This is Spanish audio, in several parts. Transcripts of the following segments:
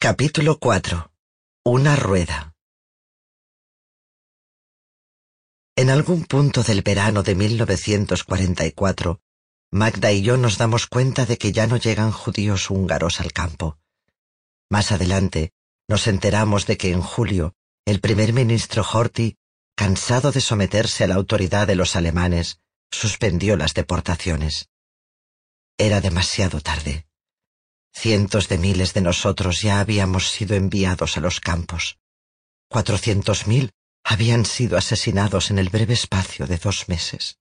Capítulo 4. Una rueda. En algún punto del verano de 1944, Magda y yo nos damos cuenta de que ya no llegan judíos húngaros al campo. Más adelante, nos enteramos de que en julio, el primer ministro Horthy, cansado de someterse a la autoridad de los alemanes, suspendió las deportaciones. Era demasiado tarde. Cientos de miles de nosotros ya habíamos sido enviados a los campos. Cuatrocientos mil habían sido asesinados en el breve espacio de dos meses.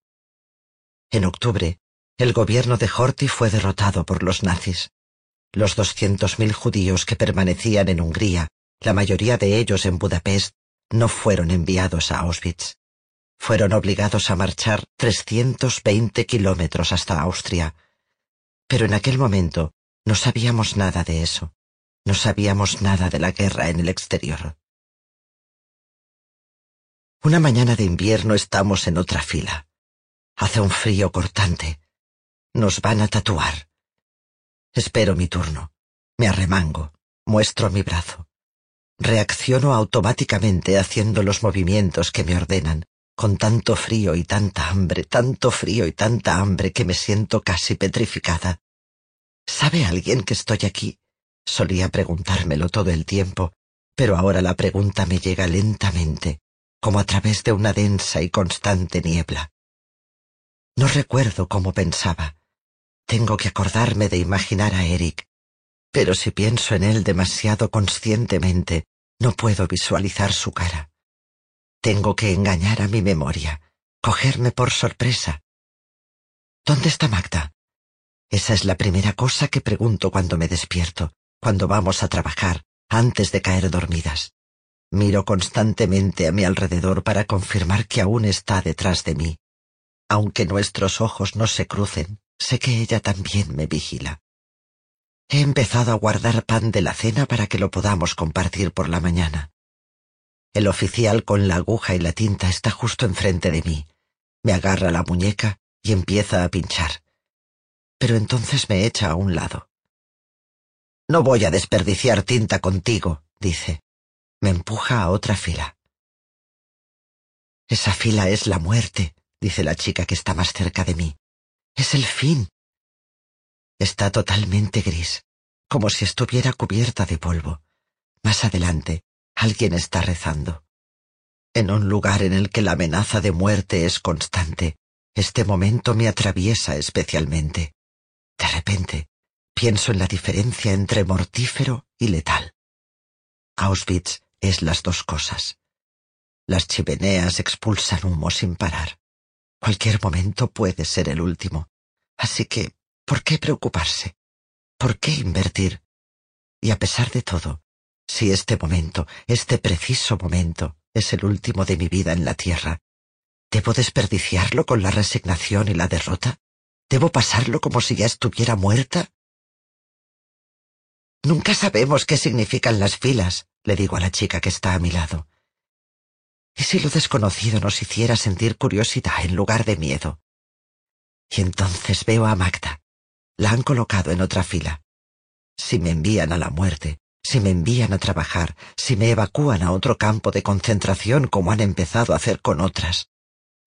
En octubre, el gobierno de Horthy fue derrotado por los nazis. Los doscientos mil judíos que permanecían en Hungría, la mayoría de ellos en Budapest, no fueron enviados a Auschwitz. Fueron obligados a marchar trescientos veinte kilómetros hasta Austria. Pero en aquel momento no sabíamos nada de eso. No sabíamos nada de la guerra en el exterior. Una mañana de invierno estamos en otra fila. Hace un frío cortante. Nos van a tatuar. Espero mi turno. Me arremango. Muestro mi brazo. Reacciono automáticamente haciendo los movimientos que me ordenan, con tanto frío y tanta hambre, tanto frío y tanta hambre que me siento casi petrificada. ¿Sabe alguien que estoy aquí? Solía preguntármelo todo el tiempo, pero ahora la pregunta me llega lentamente, como a través de una densa y constante niebla. No recuerdo cómo pensaba. Tengo que acordarme de imaginar a Eric, pero si pienso en él demasiado conscientemente, no puedo visualizar su cara. Tengo que engañar a mi memoria, cogerme por sorpresa. ¿Dónde está Magda? Esa es la primera cosa que pregunto cuando me despierto, cuando vamos a trabajar, antes de caer dormidas. Miro constantemente a mi alrededor para confirmar que aún está detrás de mí. Aunque nuestros ojos no se crucen, sé que ella también me vigila. He empezado a guardar pan de la cena para que lo podamos compartir por la mañana. El oficial con la aguja y la tinta está justo enfrente de mí. Me agarra la muñeca y empieza a pinchar. Pero entonces me echa a un lado. No voy a desperdiciar tinta contigo, dice. Me empuja a otra fila. Esa fila es la muerte, dice la chica que está más cerca de mí. Es el fin. Está totalmente gris, como si estuviera cubierta de polvo. Más adelante, alguien está rezando. En un lugar en el que la amenaza de muerte es constante, este momento me atraviesa especialmente. De repente, pienso en la diferencia entre mortífero y letal. Auschwitz es las dos cosas. Las chimeneas expulsan humo sin parar. Cualquier momento puede ser el último. Así que, ¿por qué preocuparse? ¿Por qué invertir? Y a pesar de todo, si este momento, este preciso momento, es el último de mi vida en la tierra, ¿debo desperdiciarlo con la resignación y la derrota? ¿Debo pasarlo como si ya estuviera muerta? Nunca sabemos qué significan las filas, le digo a la chica que está a mi lado. ¿Y si lo desconocido nos hiciera sentir curiosidad en lugar de miedo? Y entonces veo a Magda. La han colocado en otra fila. Si me envían a la muerte, si me envían a trabajar, si me evacúan a otro campo de concentración como han empezado a hacer con otras,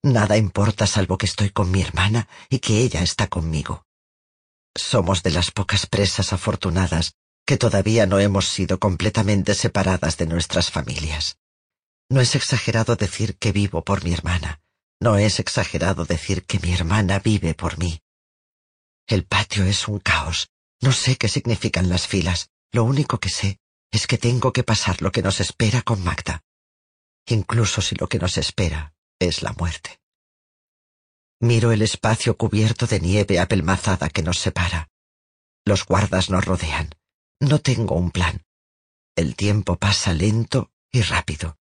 nada importa salvo que estoy con mi hermana y que ella está conmigo. Somos de las pocas presas afortunadas que todavía no hemos sido completamente separadas de nuestras familias. No es exagerado decir que vivo por mi hermana. No es exagerado decir que mi hermana vive por mí. El patio es un caos. No sé qué significan las filas. Lo único que sé es que tengo que pasar lo que nos espera con Magda. Incluso si lo que nos espera es la muerte. Miro el espacio cubierto de nieve apelmazada que nos separa. Los guardas nos rodean. No tengo un plan. El tiempo pasa lento y rápido.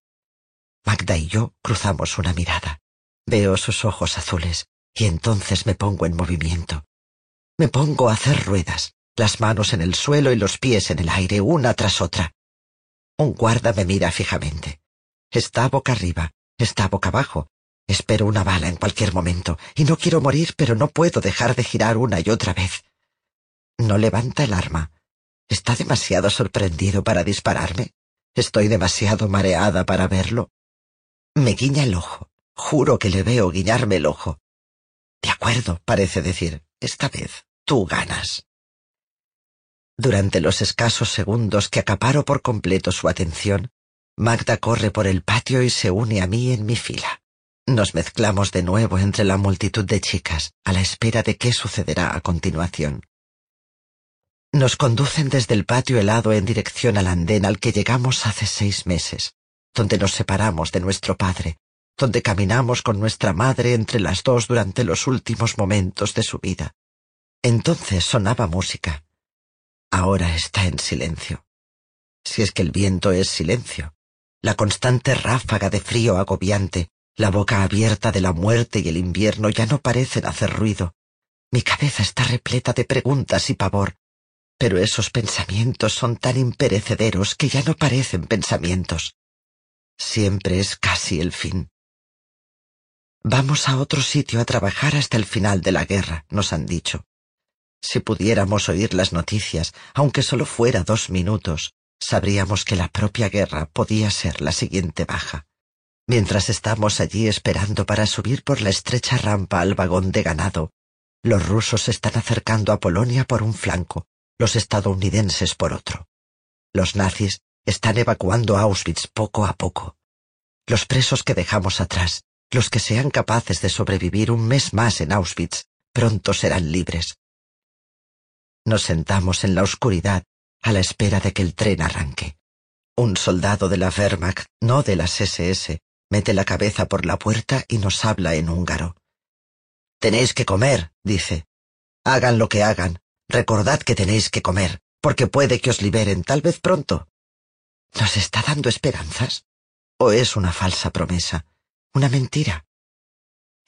Magda y yo cruzamos una mirada. Veo sus ojos azules y entonces me pongo en movimiento. Me pongo a hacer ruedas, las manos en el suelo y los pies en el aire, una tras otra. Un guarda me mira fijamente. Está boca arriba, está boca abajo. Espero una bala en cualquier momento, y no quiero morir, pero no puedo dejar de girar una y otra vez. No levanta el arma. ¿Está demasiado sorprendido para dispararme? ¿Estoy demasiado mareada para verlo? Me guiña el ojo. Juro que le veo guiñarme el ojo. De acuerdo, parece decir. Esta vez tú ganas. Durante los escasos segundos que acaparo por completo su atención, Magda corre por el patio y se une a mí en mi fila. Nos mezclamos de nuevo entre la multitud de chicas, a la espera de qué sucederá a continuación. Nos conducen desde el patio helado en dirección al andén al que llegamos hace seis meses, donde nos separamos de nuestro padre, donde caminamos con nuestra madre entre las dos durante los últimos momentos de su vida. Entonces sonaba música. Ahora está en silencio. Si es que el viento es silencio, la constante ráfaga de frío agobiante, la boca abierta de la muerte y el invierno ya no parecen hacer ruido. Mi cabeza está repleta de preguntas y pavor, pero esos pensamientos son tan imperecederos que ya no parecen pensamientos. Siempre es casi el fin. Vamos a otro sitio a trabajar hasta el final de la guerra, nos han dicho. Si pudiéramos oír las noticias, aunque solo fuera dos minutos, sabríamos que la propia guerra podía ser la siguiente baja. Mientras estamos allí esperando para subir por la estrecha rampa al vagón de ganado, los rusos se están acercando a Polonia por un flanco los estadounidenses por otro. Los nazis están evacuando Auschwitz poco a poco. Los presos que dejamos atrás, los que sean capaces de sobrevivir un mes más en Auschwitz, pronto serán libres. Nos sentamos en la oscuridad a la espera de que el tren arranque. Un soldado de la Wehrmacht, no de las SS, mete la cabeza por la puerta y nos habla en húngaro. Tenéis que comer, dice. Hagan lo que hagan, Recordad que tenéis que comer, porque puede que os liberen tal vez pronto. ¿Nos está dando esperanzas? ¿O es una falsa promesa? ¿Una mentira?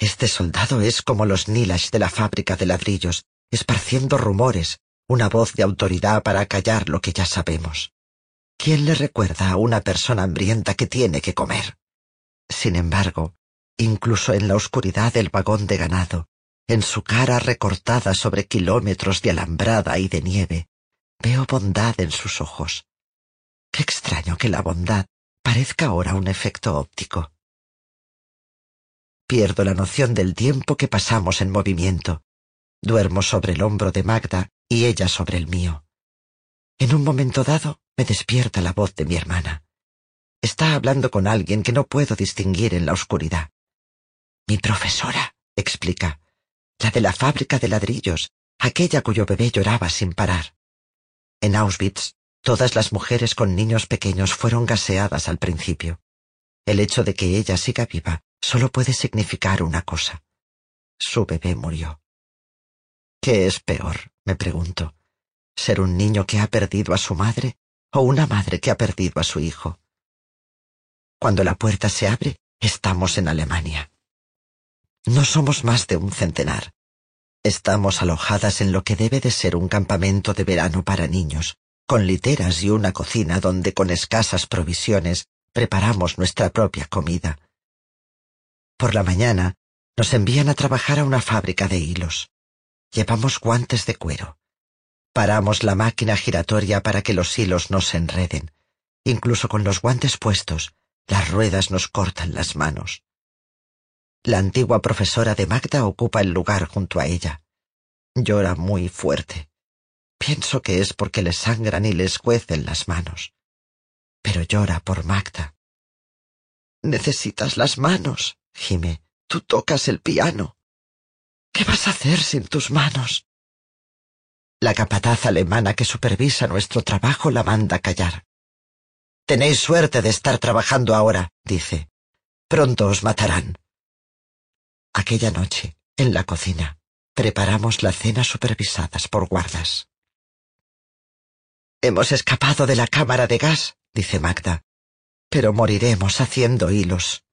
Este soldado es como los Nilash de la fábrica de ladrillos, esparciendo rumores, una voz de autoridad para callar lo que ya sabemos. ¿Quién le recuerda a una persona hambrienta que tiene que comer? Sin embargo, incluso en la oscuridad del vagón de ganado, en su cara recortada sobre kilómetros de alambrada y de nieve, veo bondad en sus ojos. Qué extraño que la bondad parezca ahora un efecto óptico. Pierdo la noción del tiempo que pasamos en movimiento. Duermo sobre el hombro de Magda y ella sobre el mío. En un momento dado me despierta la voz de mi hermana. Está hablando con alguien que no puedo distinguir en la oscuridad. Mi profesora, explica la de la fábrica de ladrillos, aquella cuyo bebé lloraba sin parar. En Auschwitz, todas las mujeres con niños pequeños fueron gaseadas al principio. El hecho de que ella siga viva solo puede significar una cosa. Su bebé murió. ¿Qué es peor? Me pregunto. ¿Ser un niño que ha perdido a su madre o una madre que ha perdido a su hijo? Cuando la puerta se abre, estamos en Alemania. No somos más de un centenar. Estamos alojadas en lo que debe de ser un campamento de verano para niños, con literas y una cocina donde con escasas provisiones preparamos nuestra propia comida. Por la mañana nos envían a trabajar a una fábrica de hilos. Llevamos guantes de cuero. Paramos la máquina giratoria para que los hilos no se enreden. Incluso con los guantes puestos, las ruedas nos cortan las manos. La antigua profesora de Magda ocupa el lugar junto a ella. Llora muy fuerte. Pienso que es porque le sangran y le escuecen las manos. Pero llora por Magda. Necesitas las manos, gime. Tú tocas el piano. ¿Qué vas a hacer sin tus manos? La capataz alemana que supervisa nuestro trabajo la manda callar. Tenéis suerte de estar trabajando ahora, dice. Pronto os matarán. Aquella noche, en la cocina, preparamos la cena supervisadas por guardas. Hemos escapado de la cámara de gas, dice Magda, pero moriremos haciendo hilos.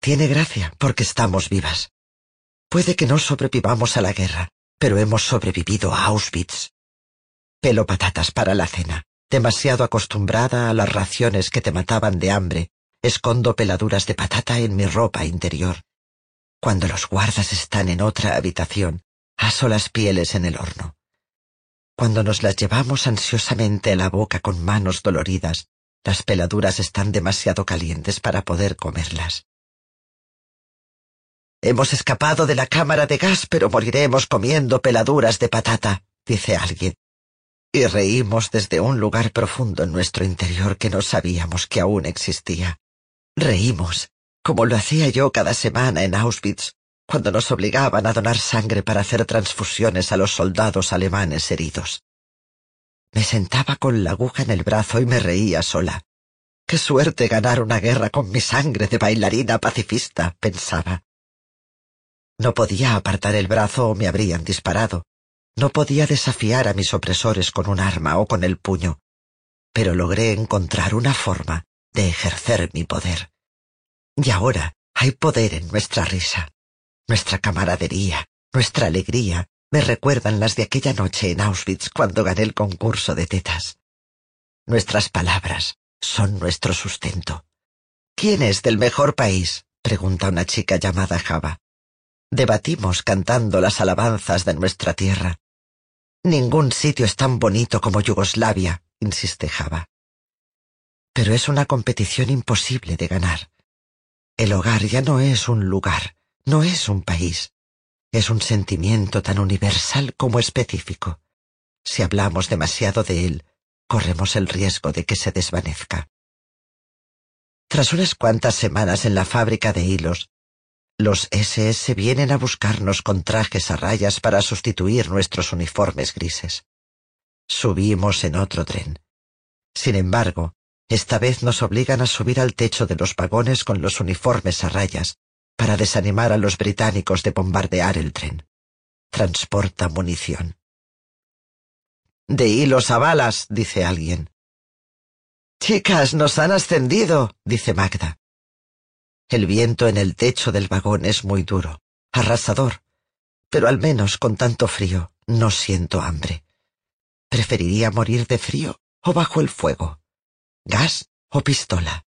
Tiene gracia porque estamos vivas. Puede que no sobrevivamos a la guerra, pero hemos sobrevivido a Auschwitz. Pelo patatas para la cena. Demasiado acostumbrada a las raciones que te mataban de hambre, escondo peladuras de patata en mi ropa interior. Cuando los guardas están en otra habitación, aso las pieles en el horno. Cuando nos las llevamos ansiosamente a la boca con manos doloridas, las peladuras están demasiado calientes para poder comerlas. Hemos escapado de la cámara de gas, pero moriremos comiendo peladuras de patata, dice alguien. Y reímos desde un lugar profundo en nuestro interior que no sabíamos que aún existía. Reímos, como lo hacía yo cada semana en Auschwitz, cuando nos obligaban a donar sangre para hacer transfusiones a los soldados alemanes heridos. Me sentaba con la aguja en el brazo y me reía sola. Qué suerte ganar una guerra con mi sangre de bailarina pacifista, pensaba. No podía apartar el brazo o me habrían disparado. No podía desafiar a mis opresores con un arma o con el puño. Pero logré encontrar una forma de ejercer mi poder. Y ahora hay poder en nuestra risa. Nuestra camaradería, nuestra alegría, me recuerdan las de aquella noche en Auschwitz cuando gané el concurso de tetas. Nuestras palabras son nuestro sustento. ¿Quién es del mejor país? pregunta una chica llamada Java. Debatimos cantando las alabanzas de nuestra tierra. Ningún sitio es tan bonito como Yugoslavia, insiste Java. Pero es una competición imposible de ganar. El hogar ya no es un lugar, no es un país. Es un sentimiento tan universal como específico. Si hablamos demasiado de él, corremos el riesgo de que se desvanezca. Tras unas cuantas semanas en la fábrica de hilos, los SS vienen a buscarnos con trajes a rayas para sustituir nuestros uniformes grises. Subimos en otro tren. Sin embargo, esta vez nos obligan a subir al techo de los vagones con los uniformes a rayas para desanimar a los británicos de bombardear el tren. Transporta munición. De hilos a balas, dice alguien. Chicas, nos han ascendido, dice Magda. El viento en el techo del vagón es muy duro, arrasador, pero al menos con tanto frío no siento hambre. Preferiría morir de frío o bajo el fuego, gas o pistola.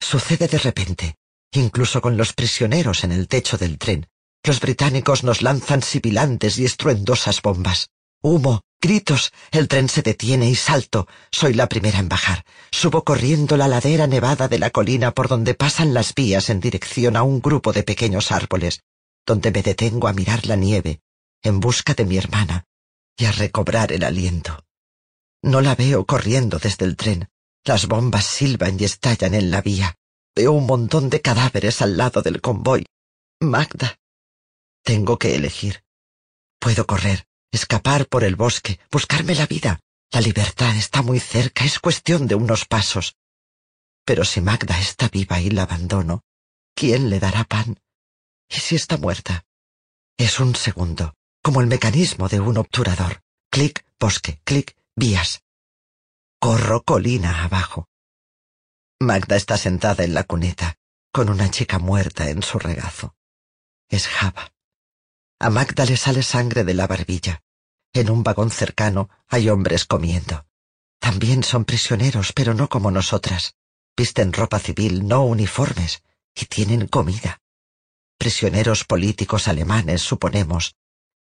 Sucede de repente, incluso con los prisioneros en el techo del tren. Los británicos nos lanzan sibilantes y estruendosas bombas. Humo, gritos, el tren se detiene y salto. Soy la primera en bajar. Subo corriendo la ladera nevada de la colina por donde pasan las vías en dirección a un grupo de pequeños árboles, donde me detengo a mirar la nieve, en busca de mi hermana, y a recobrar el aliento. No la veo corriendo desde el tren. Las bombas silban y estallan en la vía. Veo un montón de cadáveres al lado del convoy. Magda. Tengo que elegir. Puedo correr, escapar por el bosque, buscarme la vida. La libertad está muy cerca, es cuestión de unos pasos. Pero si Magda está viva y la abandono, ¿quién le dará pan? ¿Y si está muerta? Es un segundo, como el mecanismo de un obturador. Clic, bosque, clic, vías. Corro colina abajo. Magda está sentada en la cuneta, con una chica muerta en su regazo. Es Java. A Magda le sale sangre de la barbilla. En un vagón cercano hay hombres comiendo. También son prisioneros, pero no como nosotras. Visten ropa civil, no uniformes, y tienen comida. Prisioneros políticos alemanes, suponemos.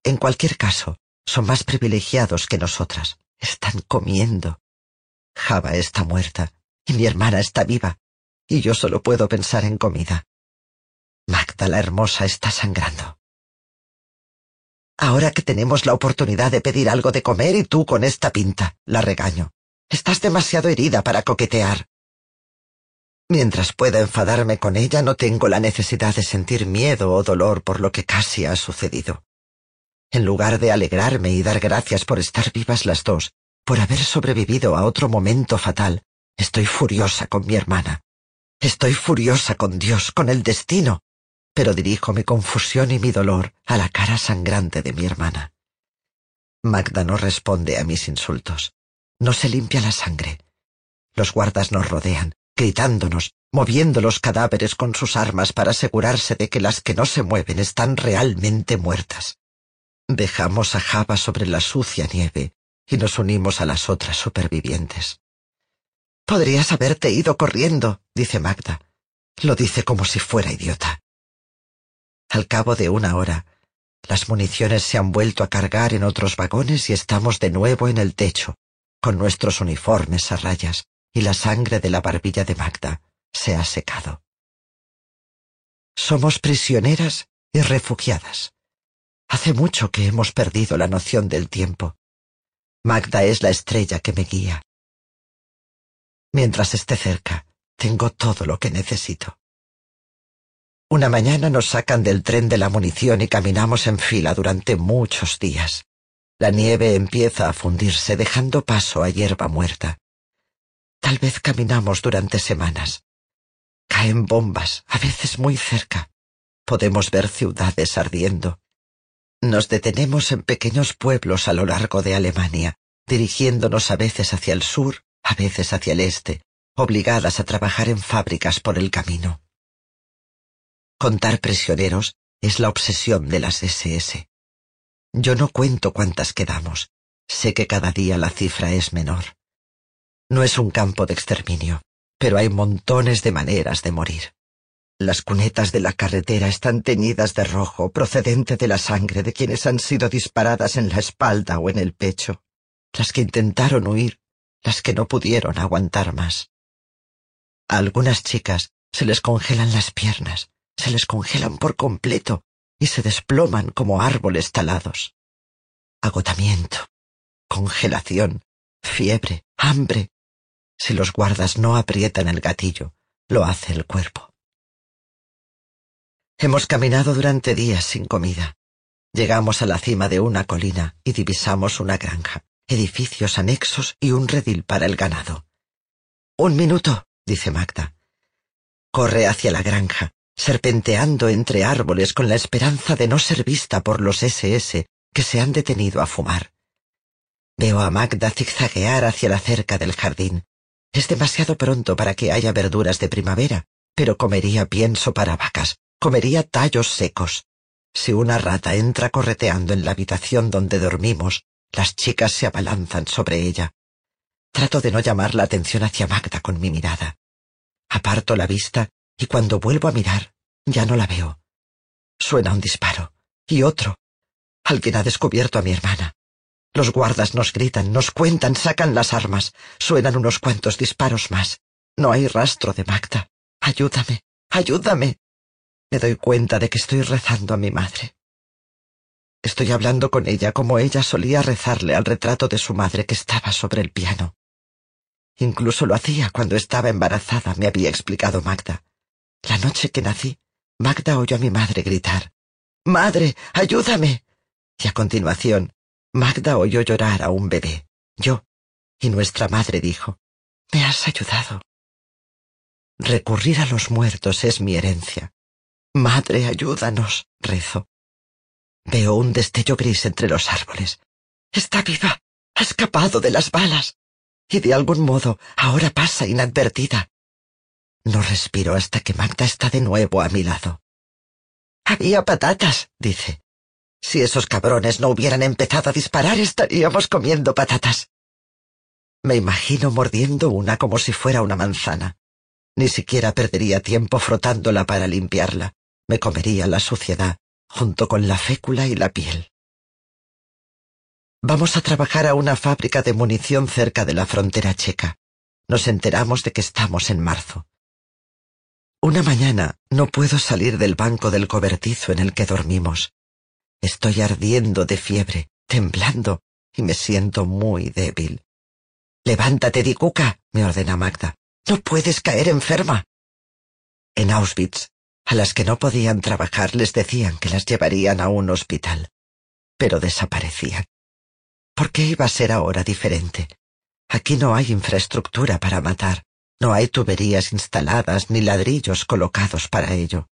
En cualquier caso, son más privilegiados que nosotras. Están comiendo. Java está muerta, y mi hermana está viva, y yo solo puedo pensar en comida. Magda la hermosa está sangrando. Ahora que tenemos la oportunidad de pedir algo de comer y tú con esta pinta, la regaño. Estás demasiado herida para coquetear. Mientras pueda enfadarme con ella, no tengo la necesidad de sentir miedo o dolor por lo que casi ha sucedido. En lugar de alegrarme y dar gracias por estar vivas las dos, por haber sobrevivido a otro momento fatal, estoy furiosa con mi hermana. Estoy furiosa con Dios, con el destino, pero dirijo mi confusión y mi dolor a la cara sangrante de mi hermana. Magda no responde a mis insultos. No se limpia la sangre. Los guardas nos rodean, gritándonos, moviendo los cadáveres con sus armas para asegurarse de que las que no se mueven están realmente muertas. Dejamos a Java sobre la sucia nieve y nos unimos a las otras supervivientes. Podrías haberte ido corriendo, dice Magda. Lo dice como si fuera idiota. Al cabo de una hora, las municiones se han vuelto a cargar en otros vagones y estamos de nuevo en el techo, con nuestros uniformes a rayas, y la sangre de la barbilla de Magda se ha secado. Somos prisioneras y refugiadas. Hace mucho que hemos perdido la noción del tiempo. Magda es la estrella que me guía. Mientras esté cerca, tengo todo lo que necesito. Una mañana nos sacan del tren de la munición y caminamos en fila durante muchos días. La nieve empieza a fundirse dejando paso a hierba muerta. Tal vez caminamos durante semanas. Caen bombas, a veces muy cerca. Podemos ver ciudades ardiendo. Nos detenemos en pequeños pueblos a lo largo de Alemania, dirigiéndonos a veces hacia el sur, a veces hacia el este, obligadas a trabajar en fábricas por el camino. Contar prisioneros es la obsesión de las SS. Yo no cuento cuántas quedamos. Sé que cada día la cifra es menor. No es un campo de exterminio, pero hay montones de maneras de morir. Las cunetas de la carretera están teñidas de rojo procedente de la sangre de quienes han sido disparadas en la espalda o en el pecho, las que intentaron huir, las que no pudieron aguantar más. A algunas chicas se les congelan las piernas, se les congelan por completo y se desploman como árboles talados. Agotamiento, congelación, fiebre, hambre, si los guardas no aprietan el gatillo, lo hace el cuerpo. Hemos caminado durante días sin comida. Llegamos a la cima de una colina y divisamos una granja, edificios anexos y un redil para el ganado. Un minuto, dice Magda. Corre hacia la granja, serpenteando entre árboles con la esperanza de no ser vista por los SS que se han detenido a fumar. Veo a Magda zigzaguear hacia la cerca del jardín, es demasiado pronto para que haya verduras de primavera, pero comería pienso para vacas, comería tallos secos. Si una rata entra correteando en la habitación donde dormimos, las chicas se abalanzan sobre ella. Trato de no llamar la atención hacia Magda con mi mirada. Aparto la vista y cuando vuelvo a mirar, ya no la veo. Suena un disparo. Y otro. Alguien ha descubierto a mi hermana. Los guardas nos gritan, nos cuentan, sacan las armas. Suenan unos cuantos disparos más. No hay rastro de Magda. Ayúdame, ayúdame. Me doy cuenta de que estoy rezando a mi madre. Estoy hablando con ella como ella solía rezarle al retrato de su madre que estaba sobre el piano. Incluso lo hacía cuando estaba embarazada, me había explicado Magda. La noche que nací, Magda oyó a mi madre gritar Madre, ayúdame. Y a continuación Magda oyó llorar a un bebé, yo, y nuestra madre dijo, Me has ayudado. Recurrir a los muertos es mi herencia. Madre, ayúdanos, rezo. Veo un destello gris entre los árboles. Está viva. Ha escapado de las balas. Y de algún modo ahora pasa inadvertida. No respiro hasta que Magda está de nuevo a mi lado. Había patatas, dice. Si esos cabrones no hubieran empezado a disparar, estaríamos comiendo patatas. Me imagino mordiendo una como si fuera una manzana. Ni siquiera perdería tiempo frotándola para limpiarla. Me comería la suciedad, junto con la fécula y la piel. Vamos a trabajar a una fábrica de munición cerca de la frontera checa. Nos enteramos de que estamos en marzo. Una mañana no puedo salir del banco del cobertizo en el que dormimos. Estoy ardiendo de fiebre, temblando, y me siento muy débil. Levántate, Dikuka, me ordena Magda. No puedes caer enferma. En Auschwitz, a las que no podían trabajar les decían que las llevarían a un hospital, pero desaparecían. ¿Por qué iba a ser ahora diferente? Aquí no hay infraestructura para matar, no hay tuberías instaladas ni ladrillos colocados para ello.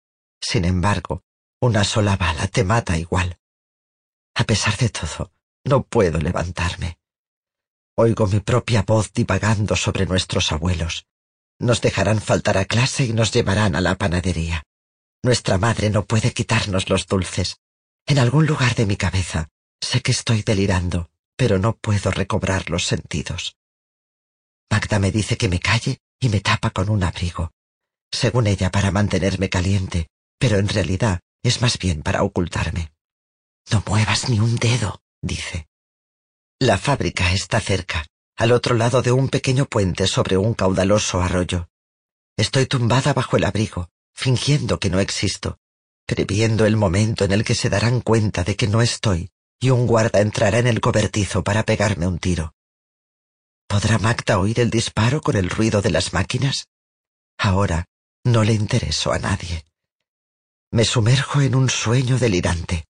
Sin embargo, una sola bala te mata igual. A pesar de todo, no puedo levantarme. Oigo mi propia voz divagando sobre nuestros abuelos. Nos dejarán faltar a clase y nos llevarán a la panadería. Nuestra madre no puede quitarnos los dulces. En algún lugar de mi cabeza sé que estoy delirando, pero no puedo recobrar los sentidos. Magda me dice que me calle y me tapa con un abrigo, según ella para mantenerme caliente, pero en realidad es más bien para ocultarme. No muevas ni un dedo, dice. La fábrica está cerca, al otro lado de un pequeño puente sobre un caudaloso arroyo. Estoy tumbada bajo el abrigo, fingiendo que no existo, previendo el momento en el que se darán cuenta de que no estoy y un guarda entrará en el cobertizo para pegarme un tiro. ¿Podrá Magda oír el disparo con el ruido de las máquinas? Ahora no le intereso a nadie. Me sumerjo en un sueño delirante.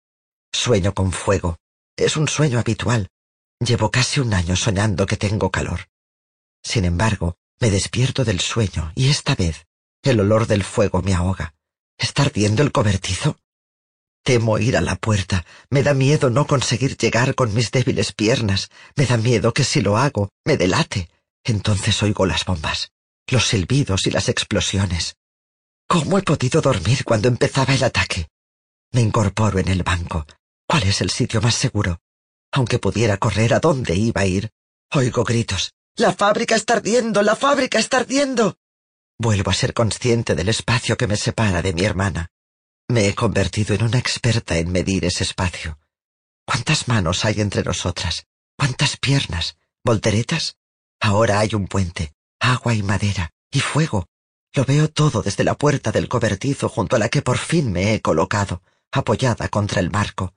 Sueño con fuego. Es un sueño habitual. Llevo casi un año soñando que tengo calor. Sin embargo, me despierto del sueño y esta vez el olor del fuego me ahoga. ¿Está ardiendo el cobertizo? Temo ir a la puerta. Me da miedo no conseguir llegar con mis débiles piernas. Me da miedo que si lo hago, me delate. Entonces oigo las bombas, los silbidos y las explosiones. ¿Cómo he podido dormir cuando empezaba el ataque? Me incorporo en el banco. ¿Cuál es el sitio más seguro? Aunque pudiera correr, ¿a dónde iba a ir? Oigo gritos. ¡La fábrica está ardiendo! ¡La fábrica está ardiendo! Vuelvo a ser consciente del espacio que me separa de mi hermana. Me he convertido en una experta en medir ese espacio. ¿Cuántas manos hay entre nosotras? ¿Cuántas piernas? ¿Volteretas? Ahora hay un puente, agua y madera, y fuego. Lo veo todo desde la puerta del cobertizo junto a la que por fin me he colocado, apoyada contra el marco.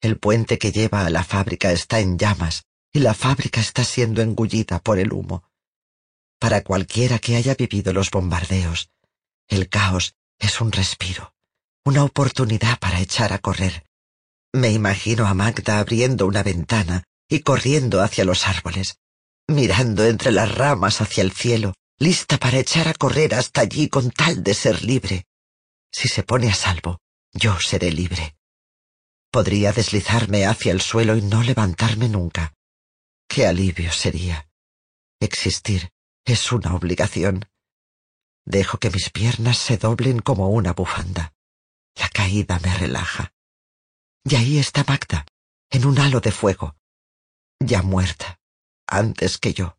El puente que lleva a la fábrica está en llamas, y la fábrica está siendo engullida por el humo. Para cualquiera que haya vivido los bombardeos, el caos es un respiro, una oportunidad para echar a correr. Me imagino a Magda abriendo una ventana y corriendo hacia los árboles, mirando entre las ramas hacia el cielo, lista para echar a correr hasta allí con tal de ser libre. Si se pone a salvo, yo seré libre. Podría deslizarme hacia el suelo y no levantarme nunca. Qué alivio sería. Existir es una obligación. Dejo que mis piernas se doblen como una bufanda. La caída me relaja. Y ahí está Magda, en un halo de fuego. Ya muerta, antes que yo.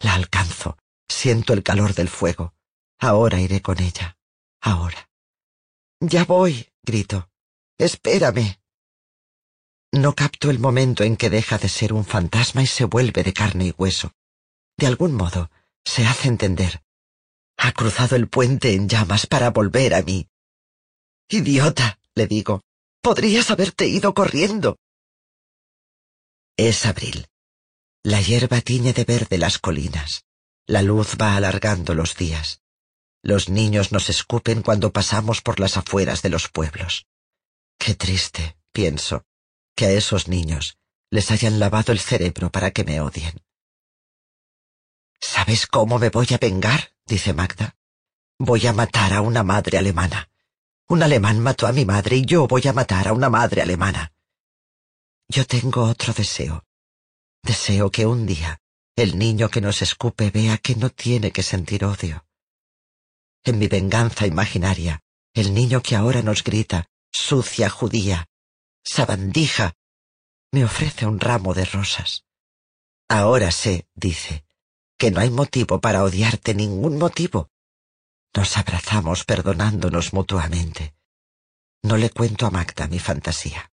La alcanzo, siento el calor del fuego. Ahora iré con ella. Ahora. Ya voy, grito. Espérame. No capto el momento en que deja de ser un fantasma y se vuelve de carne y hueso. De algún modo, se hace entender. Ha cruzado el puente en llamas para volver a mí. Idiota, le digo. Podrías haberte ido corriendo. Es abril. La hierba tiñe de verde las colinas. La luz va alargando los días. Los niños nos escupen cuando pasamos por las afueras de los pueblos. Qué triste, pienso, que a esos niños les hayan lavado el cerebro para que me odien. ¿Sabes cómo me voy a vengar? Dice Magda. Voy a matar a una madre alemana. Un alemán mató a mi madre y yo voy a matar a una madre alemana. Yo tengo otro deseo. Deseo que un día el niño que nos escupe vea que no tiene que sentir odio. En mi venganza imaginaria, el niño que ahora nos grita, sucia judía, sabandija, me ofrece un ramo de rosas. Ahora sé, dice, que no hay motivo para odiarte, ningún motivo. Nos abrazamos perdonándonos mutuamente. No le cuento a Magda mi fantasía.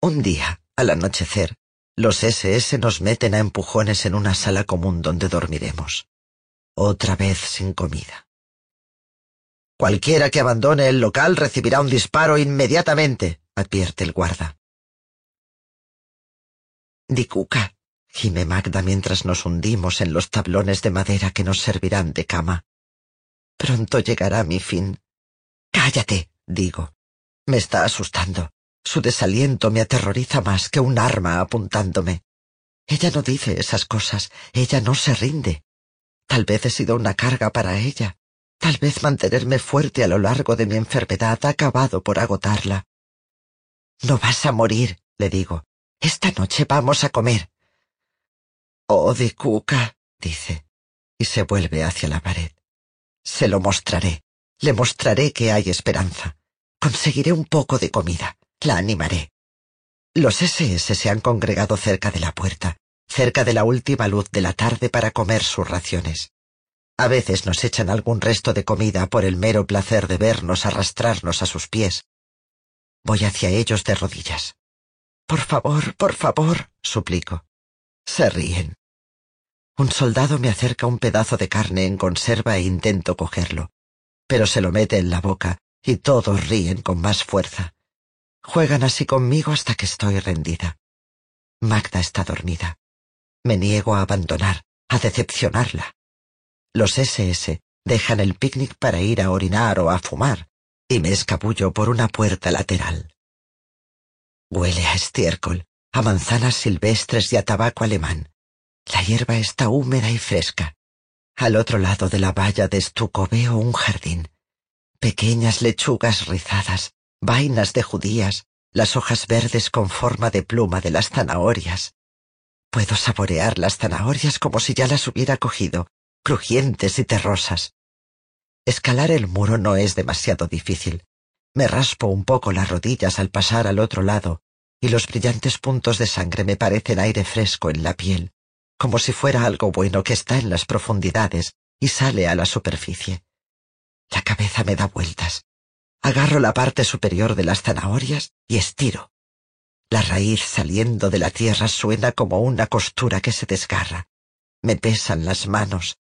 Un día, al anochecer, los SS nos meten a empujones en una sala común donde dormiremos. Otra vez sin comida. Cualquiera que abandone el local recibirá un disparo inmediatamente, advierte el guarda. Gime Magda mientras nos hundimos en los tablones de madera que nos servirán de cama. Pronto llegará mi fin. Cállate, digo. Me está asustando. Su desaliento me aterroriza más que un arma apuntándome. Ella no dice esas cosas, ella no se rinde. Tal vez he sido una carga para ella. Tal vez mantenerme fuerte a lo largo de mi enfermedad ha acabado por agotarla. No vas a morir, le digo. Esta noche vamos a comer. Oh, de Cuca, dice, y se vuelve hacia la pared. Se lo mostraré. Le mostraré que hay esperanza. Conseguiré un poco de comida. La animaré. Los SS se han congregado cerca de la puerta, cerca de la última luz de la tarde para comer sus raciones. A veces nos echan algún resto de comida por el mero placer de vernos arrastrarnos a sus pies. Voy hacia ellos de rodillas. Por favor, por favor, suplico. Se ríen. Un soldado me acerca un pedazo de carne en conserva e intento cogerlo, pero se lo mete en la boca y todos ríen con más fuerza. Juegan así conmigo hasta que estoy rendida. Magda está dormida. Me niego a abandonar, a decepcionarla. Los SS dejan el picnic para ir a orinar o a fumar, y me escabullo por una puerta lateral. Huele a estiércol, a manzanas silvestres y a tabaco alemán. La hierba está húmeda y fresca. Al otro lado de la valla de estuco veo un jardín. Pequeñas lechugas rizadas, vainas de judías, las hojas verdes con forma de pluma de las zanahorias. Puedo saborear las zanahorias como si ya las hubiera cogido, crujientes y terrosas. Escalar el muro no es demasiado difícil. Me raspo un poco las rodillas al pasar al otro lado, y los brillantes puntos de sangre me parecen aire fresco en la piel, como si fuera algo bueno que está en las profundidades y sale a la superficie. La cabeza me da vueltas. Agarro la parte superior de las zanahorias y estiro. La raíz saliendo de la tierra suena como una costura que se desgarra. Me pesan las manos,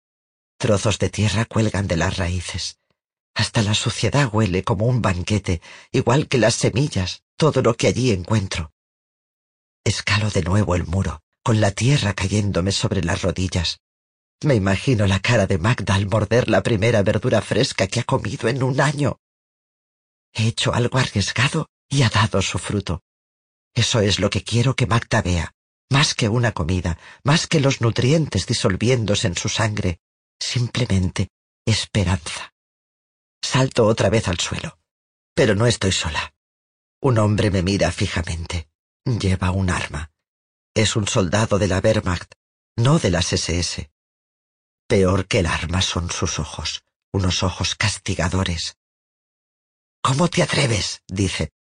Trozos de tierra cuelgan de las raíces. Hasta la suciedad huele como un banquete, igual que las semillas, todo lo que allí encuentro. Escalo de nuevo el muro, con la tierra cayéndome sobre las rodillas. Me imagino la cara de Magda al morder la primera verdura fresca que ha comido en un año. He hecho algo arriesgado y ha dado su fruto. Eso es lo que quiero que Magda vea, más que una comida, más que los nutrientes disolviéndose en su sangre, simplemente esperanza. Salto otra vez al suelo, pero no estoy sola. Un hombre me mira fijamente. Lleva un arma. Es un soldado de la Wehrmacht, no de las SS. Peor que el arma son sus ojos, unos ojos castigadores. ¿Cómo te atreves? dice.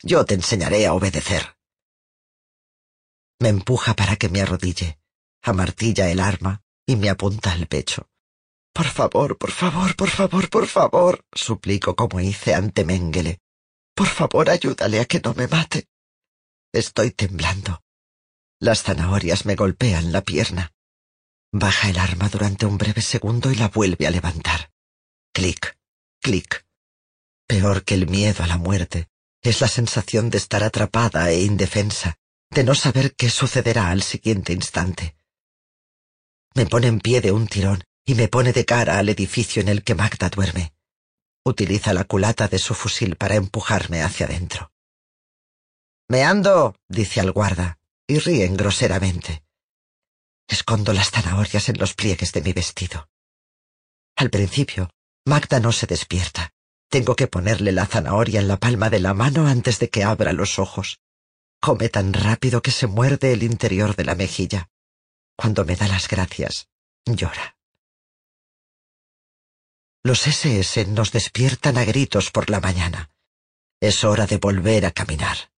Yo te enseñaré a obedecer. Me empuja para que me arrodille, amartilla el arma y me apunta al pecho. Por favor, por favor, por favor, por favor, suplico como hice ante Mengele. Por favor, ayúdale a que no me mate. Estoy temblando. Las zanahorias me golpean la pierna. Baja el arma durante un breve segundo y la vuelve a levantar. Clic, clic. Peor que el miedo a la muerte es la sensación de estar atrapada e indefensa, de no saber qué sucederá al siguiente instante. Me pone en pie de un tirón y me pone de cara al edificio en el que Magda duerme. Utiliza la culata de su fusil para empujarme hacia adentro. Me ando, dice al guarda, y ríen groseramente. Escondo las zanahorias en los pliegues de mi vestido. Al principio, Magda no se despierta. Tengo que ponerle la zanahoria en la palma de la mano antes de que abra los ojos. Come tan rápido que se muerde el interior de la mejilla. Cuando me da las gracias, llora. Los SS nos despiertan a gritos por la mañana. Es hora de volver a caminar.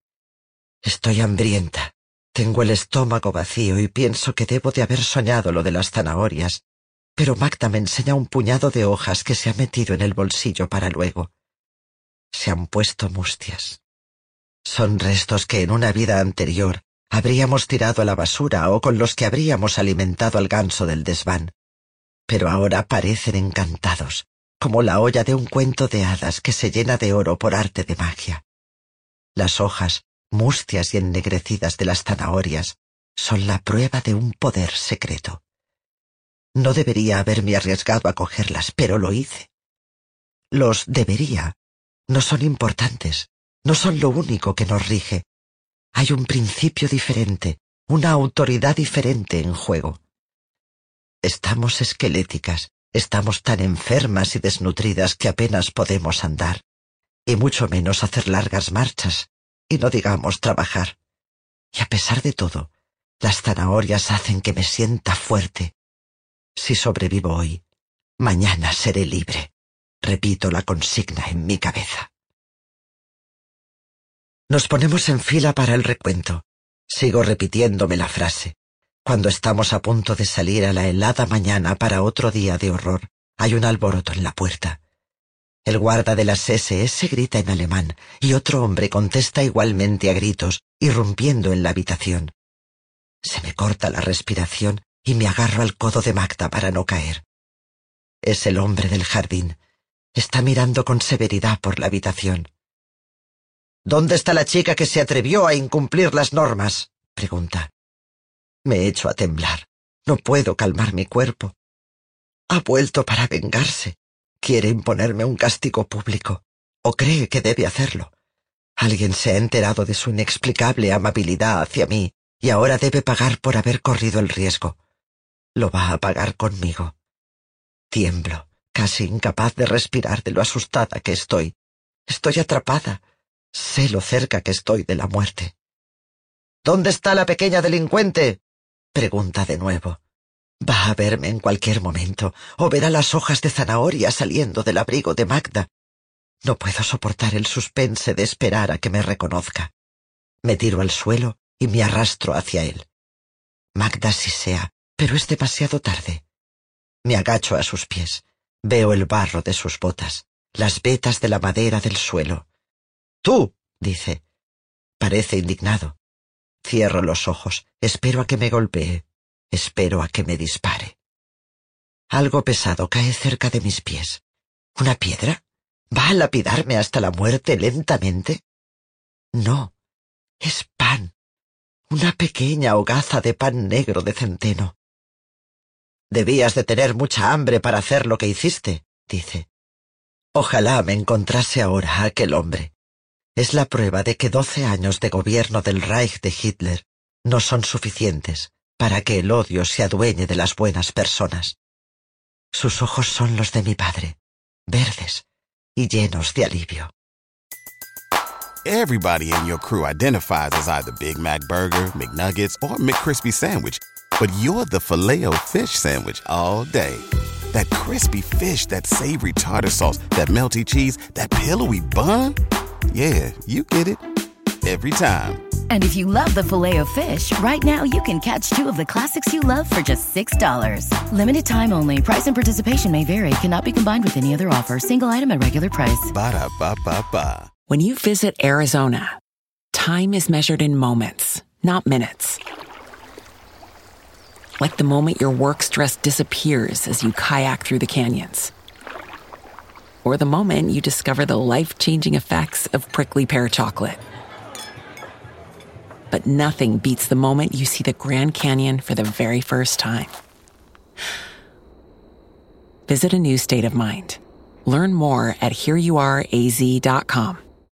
Estoy hambrienta. Tengo el estómago vacío y pienso que debo de haber soñado lo de las zanahorias, pero Magda me enseña un puñado de hojas que se ha metido en el bolsillo para luego. Se han puesto mustias. Son restos que en una vida anterior habríamos tirado a la basura o con los que habríamos alimentado al ganso del desván. Pero ahora parecen encantados, como la olla de un cuento de hadas que se llena de oro por arte de magia. Las hojas, mustias y ennegrecidas de las zanahorias, son la prueba de un poder secreto. No debería haberme arriesgado a cogerlas, pero lo hice. Los debería no son importantes, no son lo único que nos rige. Hay un principio diferente, una autoridad diferente en juego. Estamos esqueléticas, estamos tan enfermas y desnutridas que apenas podemos andar, y mucho menos hacer largas marchas, y no digamos trabajar. Y a pesar de todo, las zanahorias hacen que me sienta fuerte. Si sobrevivo hoy, mañana seré libre. Repito la consigna en mi cabeza. Nos ponemos en fila para el recuento. Sigo repitiéndome la frase. Cuando estamos a punto de salir a la helada mañana para otro día de horror, hay un alboroto en la puerta. El guarda de las SS grita en alemán y otro hombre contesta igualmente a gritos, irrumpiendo en la habitación. Se me corta la respiración y me agarro al codo de Magda para no caer. Es el hombre del jardín. Está mirando con severidad por la habitación. ¿Dónde está la chica que se atrevió a incumplir las normas? pregunta. Me echo a temblar. No puedo calmar mi cuerpo. Ha vuelto para vengarse. Quiere imponerme un castigo público. O cree que debe hacerlo. Alguien se ha enterado de su inexplicable amabilidad hacia mí y ahora debe pagar por haber corrido el riesgo. Lo va a pagar conmigo. Tiemblo casi incapaz de respirar de lo asustada que estoy. Estoy atrapada. Sé lo cerca que estoy de la muerte. ¿Dónde está la pequeña delincuente? Pregunta de nuevo. Va a verme en cualquier momento, o verá las hojas de zanahoria saliendo del abrigo de Magda. No puedo soportar el suspense de esperar a que me reconozca. Me tiro al suelo y me arrastro hacia él. Magda sí sea, pero es demasiado tarde. Me agacho a sus pies. Veo el barro de sus botas, las vetas de la madera del suelo. Tú, dice. Parece indignado. Cierro los ojos, espero a que me golpee, espero a que me dispare. Algo pesado cae cerca de mis pies. ¿Una piedra? ¿Va a lapidarme hasta la muerte lentamente? No, es pan. Una pequeña hogaza de pan negro de centeno. Debías de tener mucha hambre para hacer lo que hiciste, dice. Ojalá me encontrase ahora aquel hombre. Es la prueba de que doce años de gobierno del Reich de Hitler no son suficientes para que el odio se adueñe de las buenas personas. Sus ojos son los de mi padre, verdes y llenos de alivio. Everybody in your crew identifies as either Big Mac Burger, McNuggets, or McCrispy Sandwich. but you're the filet fish sandwich all day. That crispy fish, that savory tartar sauce, that melty cheese, that pillowy bun. Yeah, you get it every time. And if you love the filet of fish, right now you can catch two of the classics you love for just $6. Limited time only. Price and participation may vary. Cannot be combined with any other offer. Single item at regular price. Ba da ba ba ba. When you visit Arizona, time is measured in moments, not minutes like the moment your work stress disappears as you kayak through the canyons. Or the moment you discover the life changing effects of prickly pear chocolate. But nothing beats the moment you see the Grand Canyon for the very first time. Visit a new state of mind. Learn more at hereyouareaz.com.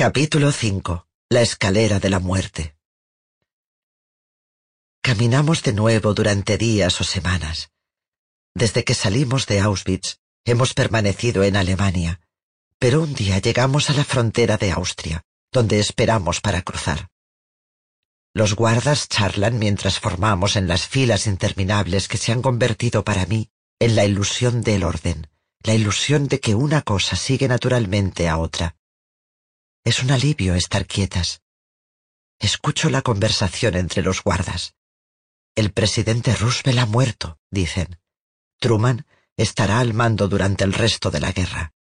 Capítulo 5. La escalera de la muerte. Caminamos de nuevo durante días o semanas. Desde que salimos de Auschwitz, hemos permanecido en Alemania, pero un día llegamos a la frontera de Austria, donde esperamos para cruzar. Los guardas charlan mientras formamos en las filas interminables que se han convertido para mí en la ilusión del orden, la ilusión de que una cosa sigue naturalmente a otra. Es un alivio estar quietas. Escucho la conversación entre los guardas. El presidente Roosevelt ha muerto, dicen. Truman estará al mando durante el resto de la guerra.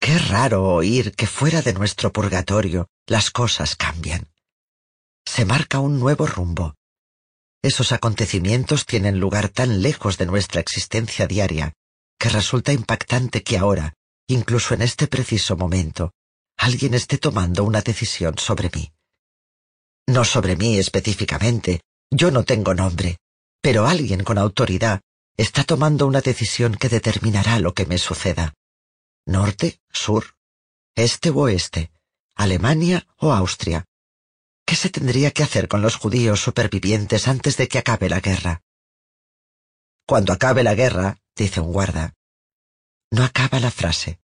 Qué raro oír que fuera de nuestro purgatorio las cosas cambian se marca un nuevo rumbo. Esos acontecimientos tienen lugar tan lejos de nuestra existencia diaria que resulta impactante que ahora, incluso en este preciso momento, alguien esté tomando una decisión sobre mí. No sobre mí específicamente, yo no tengo nombre, pero alguien con autoridad está tomando una decisión que determinará lo que me suceda. Norte, sur, este o oeste, Alemania o Austria, ¿Qué se tendría que hacer con los judíos supervivientes antes de que acabe la guerra? Cuando acabe la guerra, dice un guarda. No acaba la frase.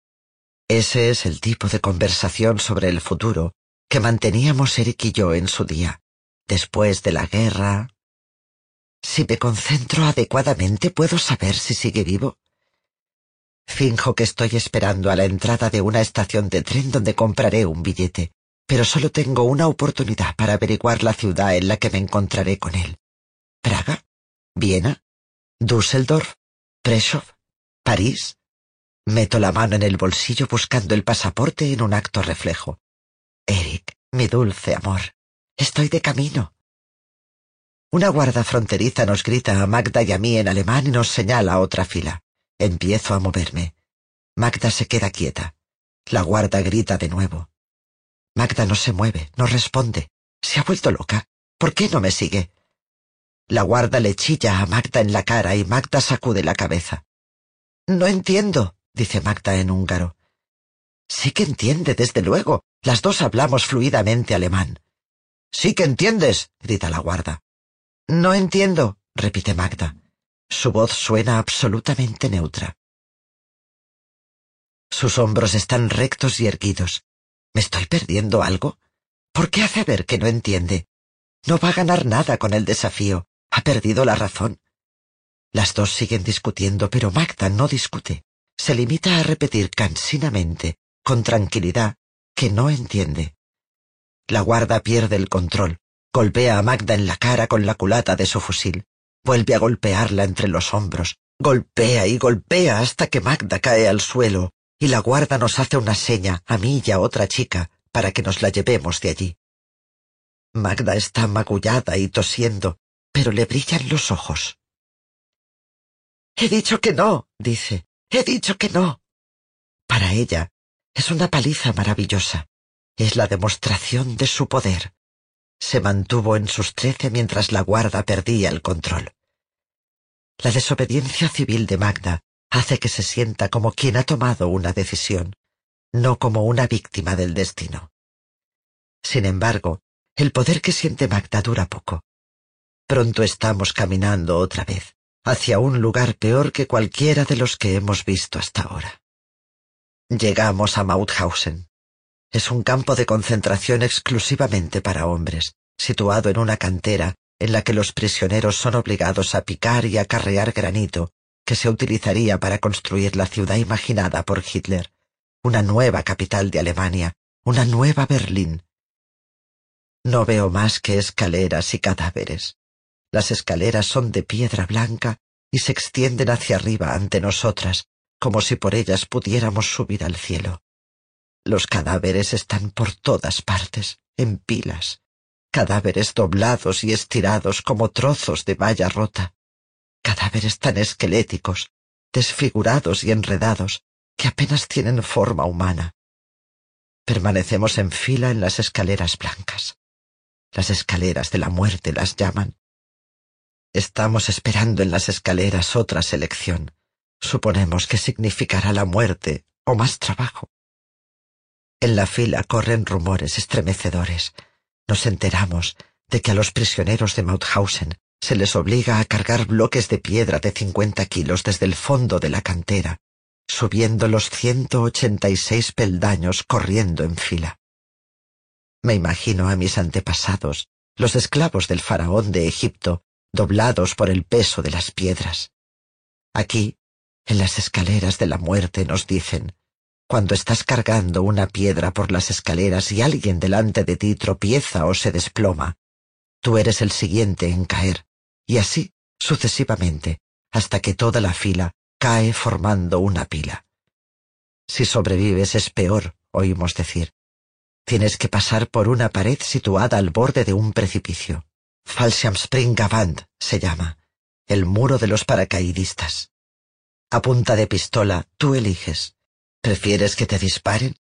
Ese es el tipo de conversación sobre el futuro que manteníamos Eric y yo en su día. Después de la guerra... Si me concentro adecuadamente, ¿puedo saber si sigue vivo? Finjo que estoy esperando a la entrada de una estación de tren donde compraré un billete pero solo tengo una oportunidad para averiguar la ciudad en la que me encontraré con él. ¿Praga? ¿Viena? ¿Düsseldorf? ¿Preshov? ¿París? Meto la mano en el bolsillo buscando el pasaporte en un acto reflejo. Eric, mi dulce amor, estoy de camino. Una guarda fronteriza nos grita a Magda y a mí en alemán y nos señala otra fila. Empiezo a moverme. Magda se queda quieta. La guarda grita de nuevo. Magda no se mueve, no responde. Se ha vuelto loca. ¿Por qué no me sigue? La guarda le chilla a Magda en la cara y Magda sacude la cabeza. No entiendo, dice Magda en húngaro. Sí que entiende, desde luego. Las dos hablamos fluidamente alemán. Sí que entiendes, grita la guarda. No entiendo, repite Magda. Su voz suena absolutamente neutra. Sus hombros están rectos y erguidos. ¿Me estoy perdiendo algo? ¿Por qué hace ver que no entiende? No va a ganar nada con el desafío. Ha perdido la razón. Las dos siguen discutiendo, pero Magda no discute. Se limita a repetir cansinamente, con tranquilidad, que no entiende. La guarda pierde el control, golpea a Magda en la cara con la culata de su fusil, vuelve a golpearla entre los hombros, golpea y golpea hasta que Magda cae al suelo, y la guarda nos hace una seña a mí y a otra chica para que nos la llevemos de allí. Magda está magullada y tosiendo, pero le brillan los ojos. He dicho que no, dice. He dicho que no. Para ella es una paliza maravillosa. Es la demostración de su poder. Se mantuvo en sus trece mientras la guarda perdía el control. La desobediencia civil de Magda hace que se sienta como quien ha tomado una decisión, no como una víctima del destino. Sin embargo, el poder que siente Magda dura poco. Pronto estamos caminando otra vez, hacia un lugar peor que cualquiera de los que hemos visto hasta ahora. Llegamos a Mauthausen. Es un campo de concentración exclusivamente para hombres, situado en una cantera en la que los prisioneros son obligados a picar y acarrear granito que se utilizaría para construir la ciudad imaginada por Hitler, una nueva capital de Alemania, una nueva Berlín. No veo más que escaleras y cadáveres. Las escaleras son de piedra blanca y se extienden hacia arriba ante nosotras, como si por ellas pudiéramos subir al cielo. Los cadáveres están por todas partes, en pilas, cadáveres doblados y estirados como trozos de valla rota cadáveres tan esqueléticos, desfigurados y enredados, que apenas tienen forma humana. Permanecemos en fila en las escaleras blancas. Las escaleras de la muerte las llaman. Estamos esperando en las escaleras otra selección. Suponemos que significará la muerte o más trabajo. En la fila corren rumores estremecedores. Nos enteramos de que a los prisioneros de Mauthausen se les obliga a cargar bloques de piedra de cincuenta kilos desde el fondo de la cantera, subiendo los ciento ochenta y seis peldaños corriendo en fila. Me imagino a mis antepasados los esclavos del faraón de Egipto, doblados por el peso de las piedras. Aquí, en las escaleras de la muerte, nos dicen, cuando estás cargando una piedra por las escaleras y alguien delante de ti tropieza o se desploma, tú eres el siguiente en caer, y así sucesivamente, hasta que toda la fila cae formando una pila. Si sobrevives es peor, oímos decir. Tienes que pasar por una pared situada al borde de un precipicio. Fallschirmspringavant se llama, el muro de los paracaidistas. A punta de pistola, tú eliges. ¿Prefieres que te disparen?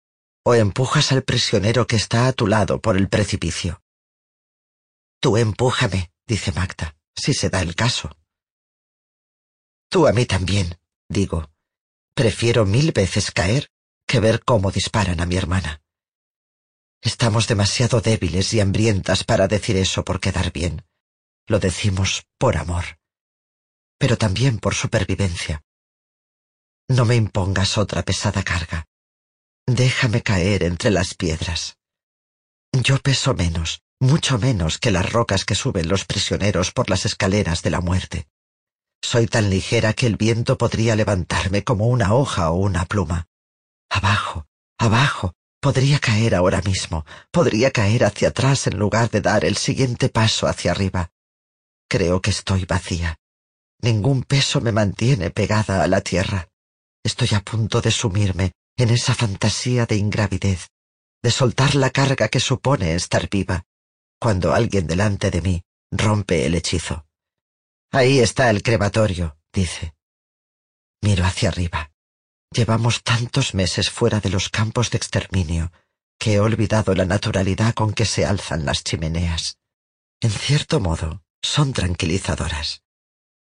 ¿O empujas al prisionero que está a tu lado por el precipicio? Tú empújame, dice Magda, si se da el caso. Tú a mí también, digo. Prefiero mil veces caer que ver cómo disparan a mi hermana. Estamos demasiado débiles y hambrientas para decir eso por quedar bien. Lo decimos por amor, pero también por supervivencia. No me impongas otra pesada carga. Déjame caer entre las piedras. Yo peso menos, mucho menos que las rocas que suben los prisioneros por las escaleras de la muerte. Soy tan ligera que el viento podría levantarme como una hoja o una pluma. Abajo, abajo, podría caer ahora mismo, podría caer hacia atrás en lugar de dar el siguiente paso hacia arriba. Creo que estoy vacía. Ningún peso me mantiene pegada a la tierra. Estoy a punto de sumirme en esa fantasía de ingravidez, de soltar la carga que supone estar viva, cuando alguien delante de mí rompe el hechizo. Ahí está el crematorio, dice. Miro hacia arriba. Llevamos tantos meses fuera de los campos de exterminio que he olvidado la naturalidad con que se alzan las chimeneas. En cierto modo, son tranquilizadoras.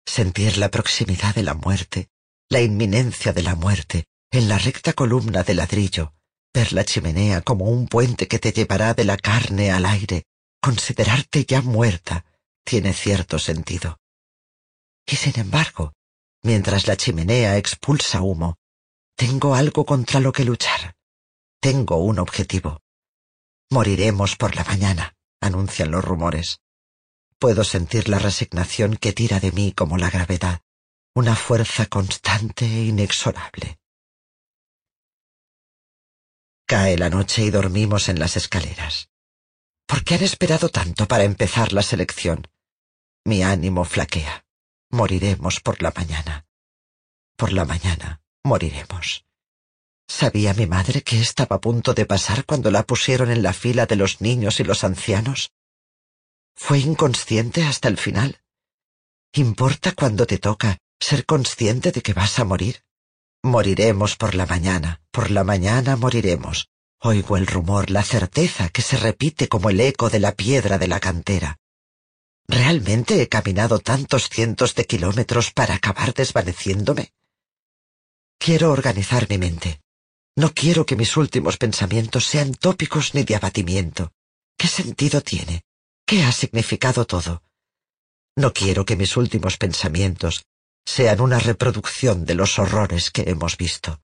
Sentir la proximidad de la muerte, la inminencia de la muerte, en la recta columna de ladrillo, ver la chimenea como un puente que te llevará de la carne al aire, considerarte ya muerta, tiene cierto sentido. Y sin embargo, mientras la chimenea expulsa humo, tengo algo contra lo que luchar. Tengo un objetivo. Moriremos por la mañana, anuncian los rumores. Puedo sentir la resignación que tira de mí como la gravedad, una fuerza constante e inexorable. Cae la noche y dormimos en las escaleras. ¿Por qué han esperado tanto para empezar la selección? Mi ánimo flaquea. Moriremos por la mañana. Por la mañana moriremos. ¿Sabía mi madre que estaba a punto de pasar cuando la pusieron en la fila de los niños y los ancianos? ¿Fue inconsciente hasta el final? ¿Importa cuando te toca ser consciente de que vas a morir? Moriremos por la mañana, por la mañana moriremos. Oigo el rumor, la certeza que se repite como el eco de la piedra de la cantera. ¿Realmente he caminado tantos cientos de kilómetros para acabar desvaneciéndome? Quiero organizar mi mente. No quiero que mis últimos pensamientos sean tópicos ni de abatimiento. ¿Qué sentido tiene? ¿Qué ha significado todo? No quiero que mis últimos pensamientos sean una reproducción de los horrores que hemos visto.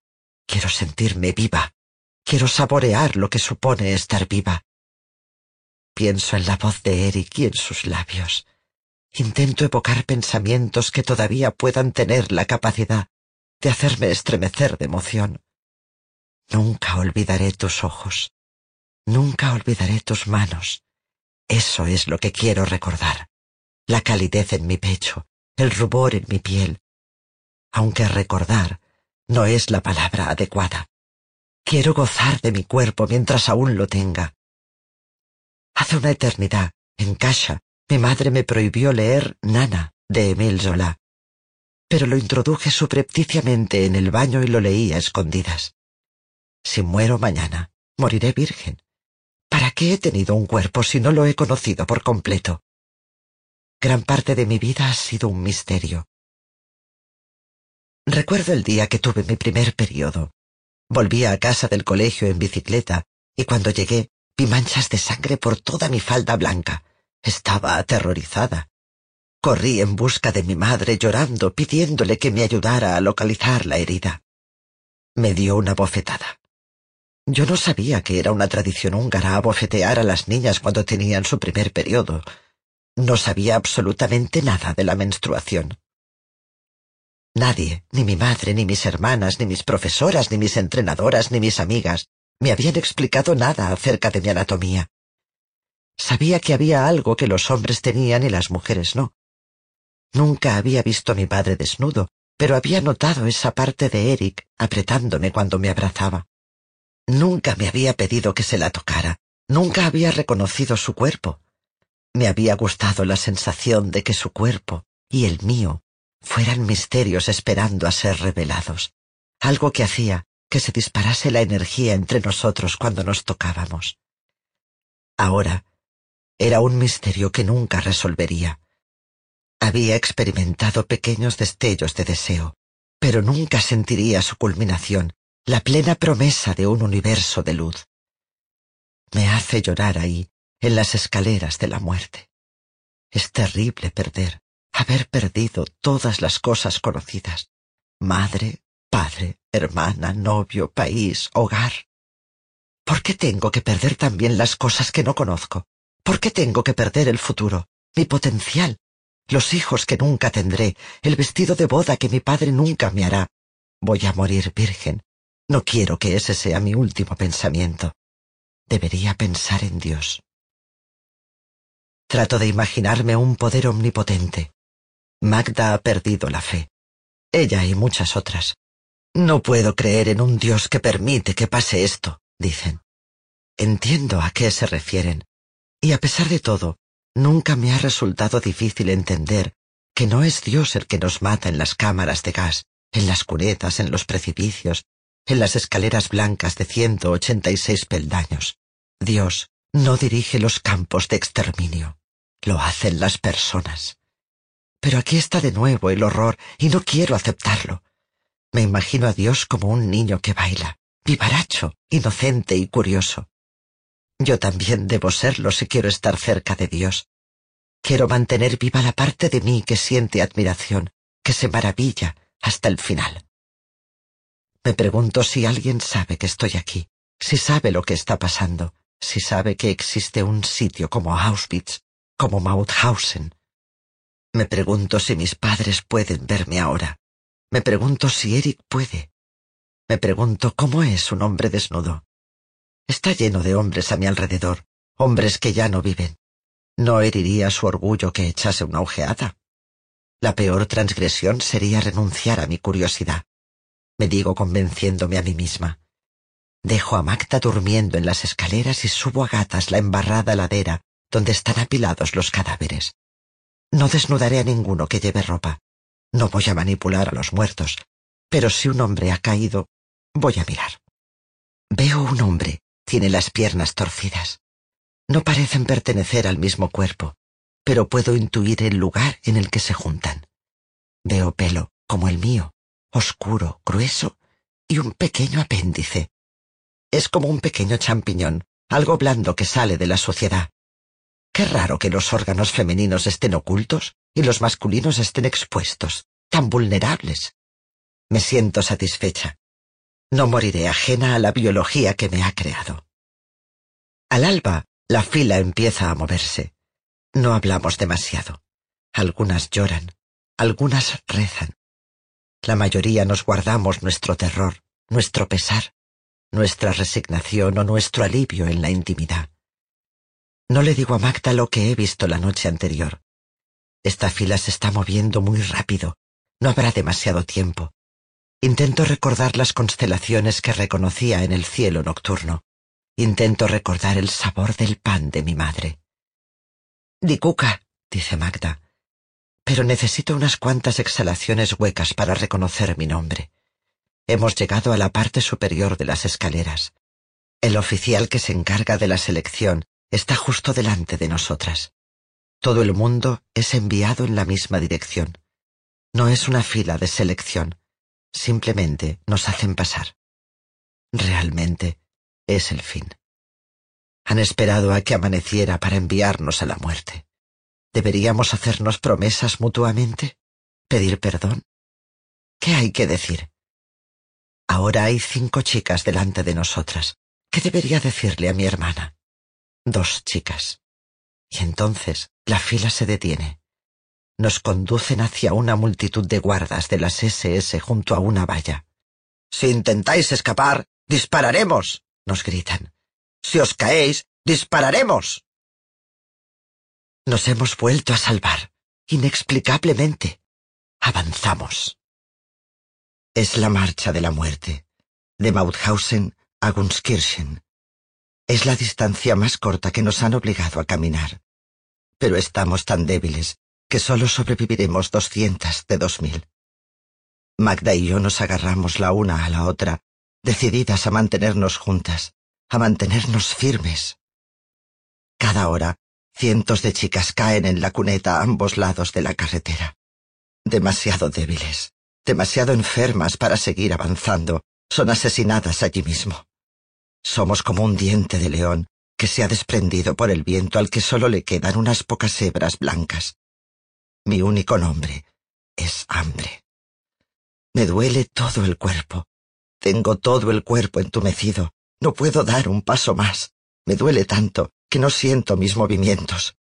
Quiero sentirme viva. Quiero saborear lo que supone estar viva. Pienso en la voz de Eric y en sus labios. Intento evocar pensamientos que todavía puedan tener la capacidad de hacerme estremecer de emoción. Nunca olvidaré tus ojos. Nunca olvidaré tus manos. Eso es lo que quiero recordar. La calidez en mi pecho, el rubor en mi piel. Aunque recordar no es la palabra adecuada. Quiero gozar de mi cuerpo mientras aún lo tenga. Hace una eternidad, en casa, mi madre me prohibió leer Nana de Emile Zola, pero lo introduje subrepticiamente en el baño y lo leí a escondidas. Si muero mañana, moriré virgen. ¿Para qué he tenido un cuerpo si no lo he conocido por completo? Gran parte de mi vida ha sido un misterio. Recuerdo el día que tuve mi primer periodo. Volví a casa del colegio en bicicleta y cuando llegué Vi manchas de sangre por toda mi falda blanca. Estaba aterrorizada. Corrí en busca de mi madre llorando, pidiéndole que me ayudara a localizar la herida. Me dio una bofetada. Yo no sabía que era una tradición húngara abofetear a las niñas cuando tenían su primer periodo. No sabía absolutamente nada de la menstruación. Nadie, ni mi madre, ni mis hermanas, ni mis profesoras, ni mis entrenadoras, ni mis amigas, me habían explicado nada acerca de mi anatomía. Sabía que había algo que los hombres tenían y las mujeres no. Nunca había visto a mi padre desnudo, pero había notado esa parte de Eric apretándome cuando me abrazaba. Nunca me había pedido que se la tocara, nunca había reconocido su cuerpo. Me había gustado la sensación de que su cuerpo y el mío fueran misterios esperando a ser revelados, algo que hacía que se disparase la energía entre nosotros cuando nos tocábamos. Ahora era un misterio que nunca resolvería. Había experimentado pequeños destellos de deseo, pero nunca sentiría su culminación, la plena promesa de un universo de luz. Me hace llorar ahí, en las escaleras de la muerte. Es terrible perder, haber perdido todas las cosas conocidas. Madre, padre, hermana, novio, país, hogar. ¿Por qué tengo que perder también las cosas que no conozco? ¿Por qué tengo que perder el futuro, mi potencial, los hijos que nunca tendré, el vestido de boda que mi padre nunca me hará? Voy a morir virgen. No quiero que ese sea mi último pensamiento. Debería pensar en Dios. Trato de imaginarme un poder omnipotente, Magda ha perdido la fe. Ella y muchas otras. No puedo creer en un Dios que permite que pase esto, dicen. Entiendo a qué se refieren, y a pesar de todo, nunca me ha resultado difícil entender que no es Dios el que nos mata en las cámaras de gas, en las cunetas, en los precipicios, en las escaleras blancas de ciento ochenta y seis peldaños. Dios no dirige los campos de exterminio, lo hacen las personas. Pero aquí está de nuevo el horror y no quiero aceptarlo. Me imagino a Dios como un niño que baila, vivaracho, inocente y curioso. Yo también debo serlo si quiero estar cerca de Dios. Quiero mantener viva la parte de mí que siente admiración, que se maravilla hasta el final. Me pregunto si alguien sabe que estoy aquí, si sabe lo que está pasando, si sabe que existe un sitio como Auschwitz, como Mauthausen, me pregunto si mis padres pueden verme ahora. Me pregunto si Eric puede. Me pregunto cómo es un hombre desnudo. Está lleno de hombres a mi alrededor, hombres que ya no viven. ¿No heriría su orgullo que echase una ojeada? La peor transgresión sería renunciar a mi curiosidad. Me digo convenciéndome a mí misma. Dejo a Magda durmiendo en las escaleras y subo a gatas la embarrada ladera donde están apilados los cadáveres. No desnudaré a ninguno que lleve ropa. No voy a manipular a los muertos. Pero si un hombre ha caído, voy a mirar. Veo un hombre. Tiene las piernas torcidas. No parecen pertenecer al mismo cuerpo, pero puedo intuir el lugar en el que se juntan. Veo pelo, como el mío, oscuro, grueso, y un pequeño apéndice. Es como un pequeño champiñón, algo blando que sale de la sociedad. Qué raro que los órganos femeninos estén ocultos y los masculinos estén expuestos, tan vulnerables. Me siento satisfecha. No moriré ajena a la biología que me ha creado. Al alba, la fila empieza a moverse. No hablamos demasiado. Algunas lloran, algunas rezan. La mayoría nos guardamos nuestro terror, nuestro pesar, nuestra resignación o nuestro alivio en la intimidad. No le digo a Magda lo que he visto la noche anterior. Esta fila se está moviendo muy rápido. No habrá demasiado tiempo. Intento recordar las constelaciones que reconocía en el cielo nocturno. Intento recordar el sabor del pan de mi madre. Dicuca, dice Magda, pero necesito unas cuantas exhalaciones huecas para reconocer mi nombre. Hemos llegado a la parte superior de las escaleras. El oficial que se encarga de la selección está justo delante de nosotras. Todo el mundo es enviado en la misma dirección. No es una fila de selección, simplemente nos hacen pasar. Realmente es el fin. Han esperado a que amaneciera para enviarnos a la muerte. ¿Deberíamos hacernos promesas mutuamente? ¿Pedir perdón? ¿Qué hay que decir? Ahora hay cinco chicas delante de nosotras. ¿Qué debería decirle a mi hermana? Dos chicas. Y entonces la fila se detiene. Nos conducen hacia una multitud de guardas de las SS junto a una valla. Si intentáis escapar, dispararemos, nos gritan. Si os caéis, dispararemos. Nos hemos vuelto a salvar, inexplicablemente. Avanzamos. Es la marcha de la muerte, de Mauthausen a Gunskirchen. Es la distancia más corta que nos han obligado a caminar. Pero estamos tan débiles que solo sobreviviremos doscientas de dos mil. Magda y yo nos agarramos la una a la otra, decididas a mantenernos juntas, a mantenernos firmes. Cada hora, cientos de chicas caen en la cuneta a ambos lados de la carretera. Demasiado débiles, demasiado enfermas para seguir avanzando, son asesinadas allí mismo. Somos como un diente de león que se ha desprendido por el viento al que solo le quedan unas pocas hebras blancas. Mi único nombre es hambre. Me duele todo el cuerpo. Tengo todo el cuerpo entumecido. No puedo dar un paso más. Me duele tanto que no siento mis movimientos.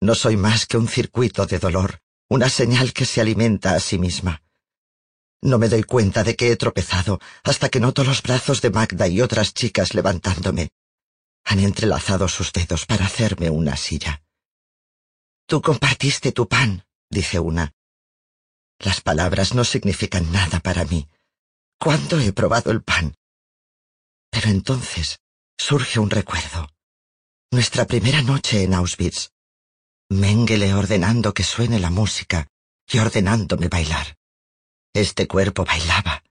No soy más que un circuito de dolor, una señal que se alimenta a sí misma. No me doy cuenta de que he tropezado hasta que noto los brazos de Magda y otras chicas levantándome. Han entrelazado sus dedos para hacerme una silla. Tú compartiste tu pan, dice una. Las palabras no significan nada para mí. ¿Cuándo he probado el pan? Pero entonces surge un recuerdo. Nuestra primera noche en Auschwitz. Mengele ordenando que suene la música y ordenándome bailar. Este cuerpo bailaba.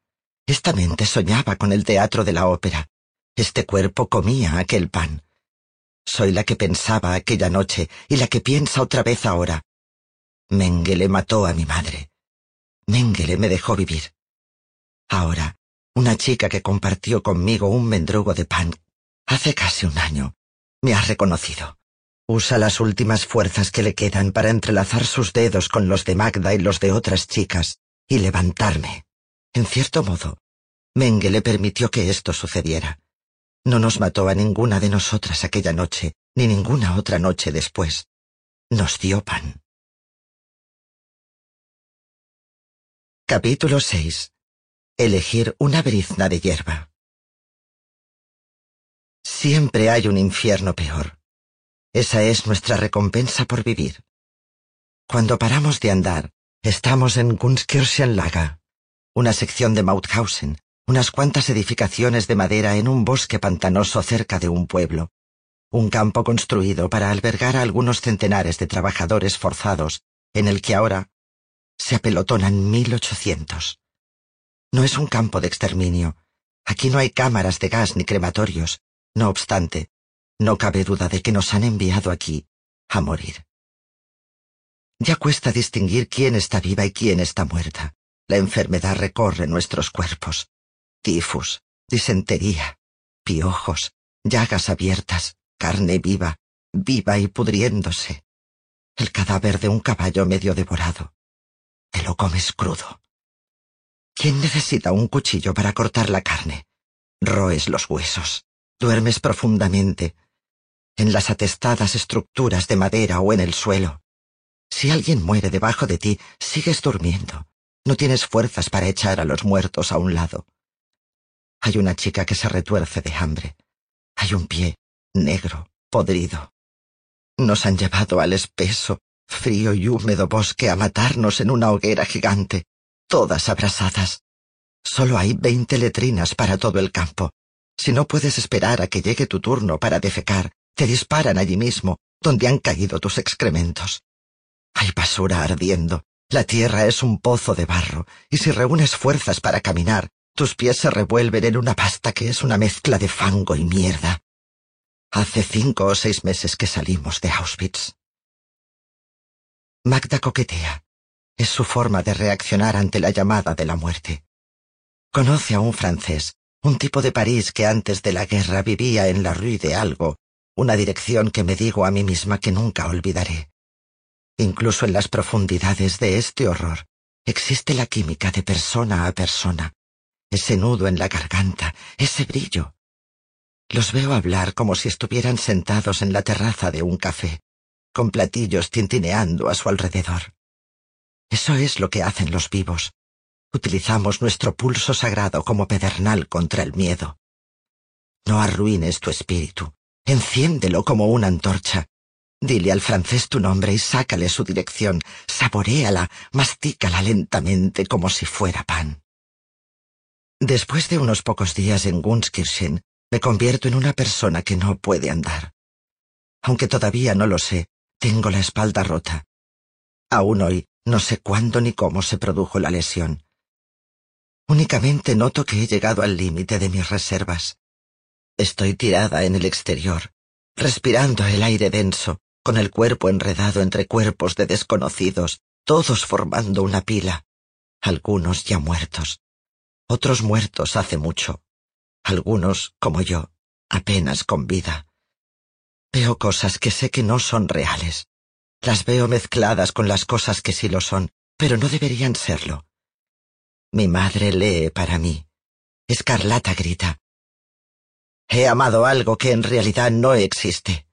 Esta mente soñaba con el teatro de la ópera. Este cuerpo comía aquel pan. Soy la que pensaba aquella noche y la que piensa otra vez ahora. Mengele mató a mi madre. Mengele me dejó vivir. Ahora, una chica que compartió conmigo un mendrugo de pan hace casi un año me ha reconocido. Usa las últimas fuerzas que le quedan para entrelazar sus dedos con los de Magda y los de otras chicas y levantarme. En cierto modo, Mengele permitió que esto sucediera. No nos mató a ninguna de nosotras aquella noche, ni ninguna otra noche después. Nos dio pan. Capítulo 6. Elegir una brizna de hierba. Siempre hay un infierno peor. Esa es nuestra recompensa por vivir. Cuando paramos de andar, estamos en Gunskirchenlager, una sección de Mauthausen, unas cuantas edificaciones de madera en un bosque pantanoso cerca de un pueblo, un campo construido para albergar a algunos centenares de trabajadores forzados, en el que ahora se apelotonan mil ochocientos. No es un campo de exterminio. Aquí no hay cámaras de gas ni crematorios. No obstante, no cabe duda de que nos han enviado aquí a morir. Ya cuesta distinguir quién está viva y quién está muerta. La enfermedad recorre nuestros cuerpos tifus, disentería, piojos, llagas abiertas, carne viva, viva y pudriéndose. El cadáver de un caballo medio devorado. Te lo comes crudo. ¿Quién necesita un cuchillo para cortar la carne? Roes los huesos, duermes profundamente, en las atestadas estructuras de madera o en el suelo. Si alguien muere debajo de ti, sigues durmiendo. No tienes fuerzas para echar a los muertos a un lado. Hay una chica que se retuerce de hambre. Hay un pie, negro, podrido. Nos han llevado al espeso, frío y húmedo bosque a matarnos en una hoguera gigante, todas abrasadas. Solo hay veinte letrinas para todo el campo. Si no puedes esperar a que llegue tu turno para defecar, te disparan allí mismo, donde han caído tus excrementos. Hay basura ardiendo. La tierra es un pozo de barro, y si reúnes fuerzas para caminar, tus pies se revuelven en una pasta que es una mezcla de fango y mierda. Hace cinco o seis meses que salimos de Auschwitz. Magda coquetea. Es su forma de reaccionar ante la llamada de la muerte. Conoce a un francés, un tipo de París que antes de la guerra vivía en la Rue de Algo, una dirección que me digo a mí misma que nunca olvidaré. Incluso en las profundidades de este horror existe la química de persona a persona, ese nudo en la garganta, ese brillo. Los veo hablar como si estuvieran sentados en la terraza de un café, con platillos tintineando a su alrededor. Eso es lo que hacen los vivos. Utilizamos nuestro pulso sagrado como pedernal contra el miedo. No arruines tu espíritu. Enciéndelo como una antorcha. Dile al francés tu nombre y sácale su dirección. Saboréala, mastícala lentamente como si fuera pan. Después de unos pocos días en Gunskirchen, me convierto en una persona que no puede andar. Aunque todavía no lo sé, tengo la espalda rota. Aún hoy no sé cuándo ni cómo se produjo la lesión. Únicamente noto que he llegado al límite de mis reservas. Estoy tirada en el exterior, respirando el aire denso, con el cuerpo enredado entre cuerpos de desconocidos, todos formando una pila, algunos ya muertos, otros muertos hace mucho, algunos, como yo, apenas con vida. Veo cosas que sé que no son reales. Las veo mezcladas con las cosas que sí lo son, pero no deberían serlo. Mi madre lee para mí. Escarlata grita. He amado algo que en realidad no existe.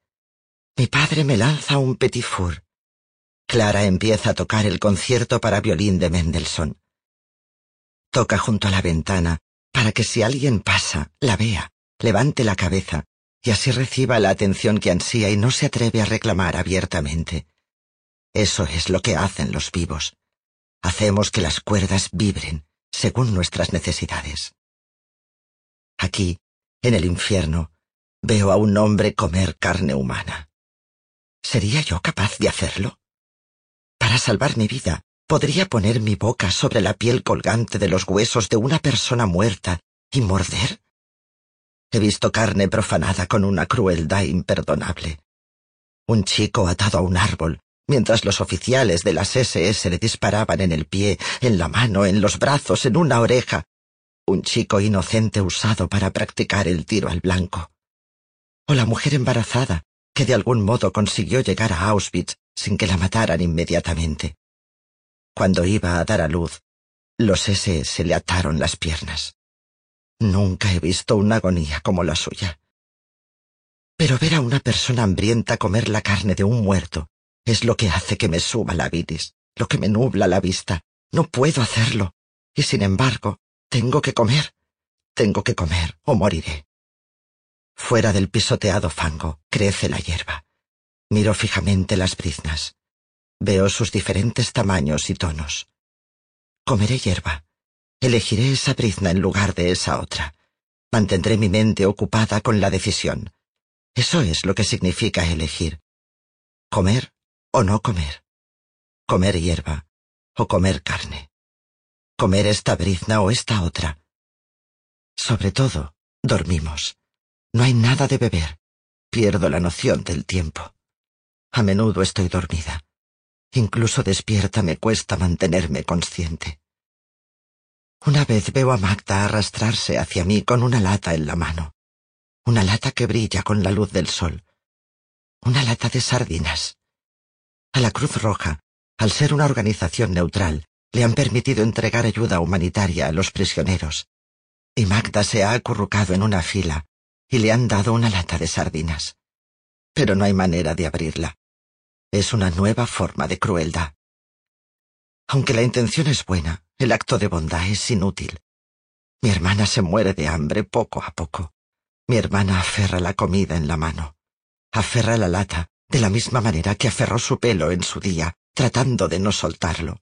Mi padre me lanza un petit four. Clara empieza a tocar el concierto para violín de Mendelssohn. Toca junto a la ventana para que si alguien pasa, la vea, levante la cabeza y así reciba la atención que ansía y no se atreve a reclamar abiertamente. Eso es lo que hacen los vivos. Hacemos que las cuerdas vibren según nuestras necesidades. Aquí, en el infierno, veo a un hombre comer carne humana. ¿Sería yo capaz de hacerlo? Para salvar mi vida, podría poner mi boca sobre la piel colgante de los huesos de una persona muerta y morder. He visto carne profanada con una crueldad imperdonable. Un chico atado a un árbol, mientras los oficiales de las SS le disparaban en el pie, en la mano, en los brazos, en una oreja. Un chico inocente usado para practicar el tiro al blanco. O la mujer embarazada, que de algún modo consiguió llegar a Auschwitz sin que la mataran inmediatamente. Cuando iba a dar a luz, los SS le ataron las piernas. Nunca he visto una agonía como la suya. Pero ver a una persona hambrienta comer la carne de un muerto es lo que hace que me suba la vitis, lo que me nubla la vista. No puedo hacerlo. Y sin embargo, tengo que comer. Tengo que comer o moriré. Fuera del pisoteado fango crece la hierba. Miro fijamente las briznas. Veo sus diferentes tamaños y tonos. Comeré hierba. Elegiré esa brizna en lugar de esa otra. Mantendré mi mente ocupada con la decisión. Eso es lo que significa elegir. Comer o no comer. Comer hierba o comer carne. Comer esta brizna o esta otra. Sobre todo, dormimos. No hay nada de beber. Pierdo la noción del tiempo. A menudo estoy dormida. Incluso despierta me cuesta mantenerme consciente. Una vez veo a Magda arrastrarse hacia mí con una lata en la mano. Una lata que brilla con la luz del sol. Una lata de sardinas. A la Cruz Roja, al ser una organización neutral, le han permitido entregar ayuda humanitaria a los prisioneros. Y Magda se ha acurrucado en una fila y le han dado una lata de sardinas. Pero no hay manera de abrirla. Es una nueva forma de crueldad. Aunque la intención es buena, el acto de bondad es inútil. Mi hermana se muere de hambre poco a poco. Mi hermana aferra la comida en la mano. Aferra la lata de la misma manera que aferró su pelo en su día, tratando de no soltarlo.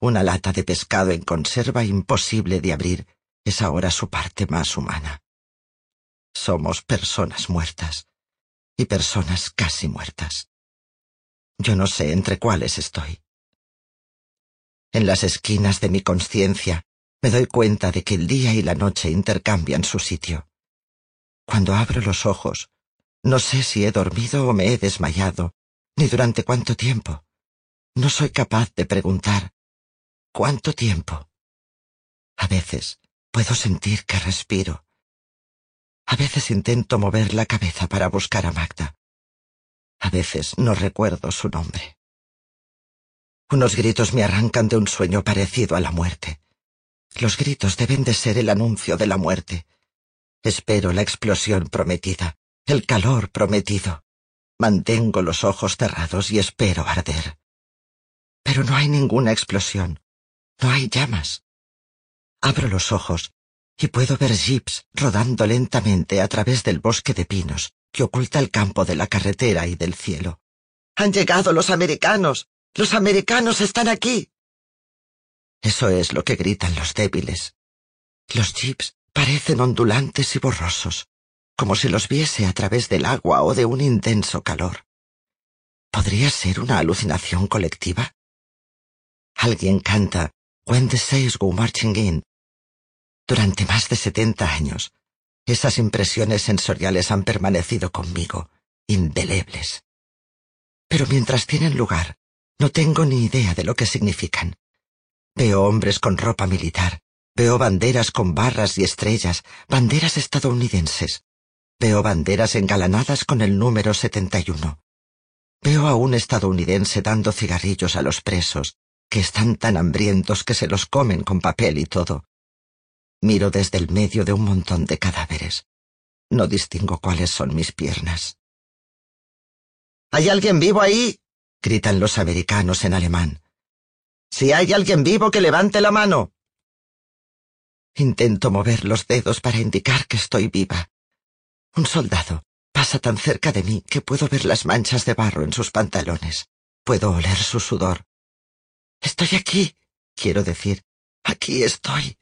Una lata de pescado en conserva imposible de abrir es ahora su parte más humana. Somos personas muertas y personas casi muertas. Yo no sé entre cuáles estoy. En las esquinas de mi conciencia me doy cuenta de que el día y la noche intercambian su sitio. Cuando abro los ojos, no sé si he dormido o me he desmayado, ni durante cuánto tiempo. No soy capaz de preguntar ¿cuánto tiempo? A veces puedo sentir que respiro. A veces intento mover la cabeza para buscar a Magda. A veces no recuerdo su nombre. Unos gritos me arrancan de un sueño parecido a la muerte. Los gritos deben de ser el anuncio de la muerte. Espero la explosión prometida, el calor prometido. Mantengo los ojos cerrados y espero arder. Pero no hay ninguna explosión. No hay llamas. Abro los ojos y puedo ver jeeps rodando lentamente a través del bosque de pinos que oculta el campo de la carretera y del cielo. Han llegado los americanos. Los americanos están aquí. Eso es lo que gritan los débiles. Los jeeps parecen ondulantes y borrosos, como si los viese a través del agua o de un intenso calor. ¿Podría ser una alucinación colectiva? Alguien canta When the Saints Go Marching In. Durante más de setenta años, esas impresiones sensoriales han permanecido conmigo, indelebles. Pero mientras tienen lugar, no tengo ni idea de lo que significan. Veo hombres con ropa militar, veo banderas con barras y estrellas, banderas estadounidenses. Veo banderas engalanadas con el número 71. Veo a un estadounidense dando cigarrillos a los presos, que están tan hambrientos que se los comen con papel y todo. Miro desde el medio de un montón de cadáveres. No distingo cuáles son mis piernas. ¿Hay alguien vivo ahí? gritan los americanos en alemán. Si hay alguien vivo que levante la mano. Intento mover los dedos para indicar que estoy viva. Un soldado pasa tan cerca de mí que puedo ver las manchas de barro en sus pantalones. Puedo oler su sudor. Estoy aquí, quiero decir. Aquí estoy.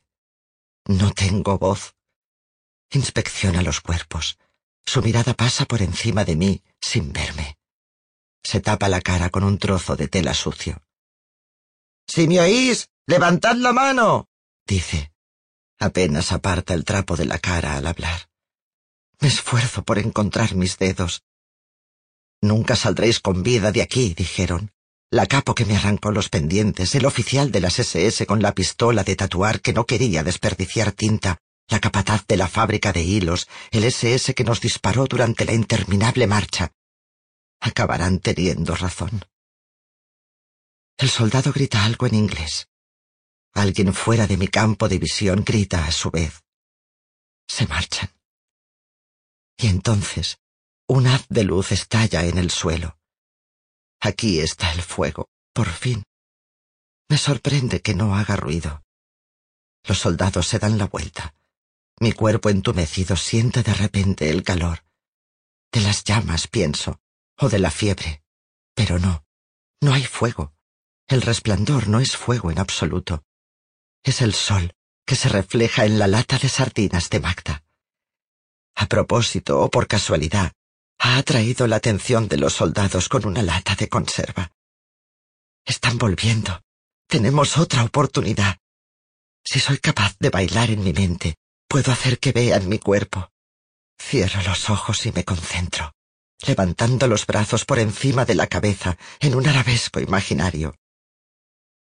No tengo voz. Inspecciona los cuerpos. Su mirada pasa por encima de mí sin verme. Se tapa la cara con un trozo de tela sucio. Si me oís, levantad la mano, dice. Apenas aparta el trapo de la cara al hablar. Me esfuerzo por encontrar mis dedos. Nunca saldréis con vida de aquí, dijeron. La capo que me arrancó los pendientes, el oficial de las SS con la pistola de tatuar que no quería desperdiciar tinta, la capataz de la fábrica de hilos, el SS que nos disparó durante la interminable marcha. Acabarán teniendo razón. El soldado grita algo en inglés. Alguien fuera de mi campo de visión grita a su vez. Se marchan. Y entonces un haz de luz estalla en el suelo. Aquí está el fuego, por fin. Me sorprende que no haga ruido. Los soldados se dan la vuelta. Mi cuerpo entumecido siente de repente el calor. De las llamas, pienso, o de la fiebre. Pero no, no hay fuego. El resplandor no es fuego en absoluto. Es el sol que se refleja en la lata de sardinas de Magda. A propósito o por casualidad, ha atraído la atención de los soldados con una lata de conserva. Están volviendo. Tenemos otra oportunidad. Si soy capaz de bailar en mi mente, puedo hacer que vean mi cuerpo. Cierro los ojos y me concentro, levantando los brazos por encima de la cabeza en un arabesco imaginario.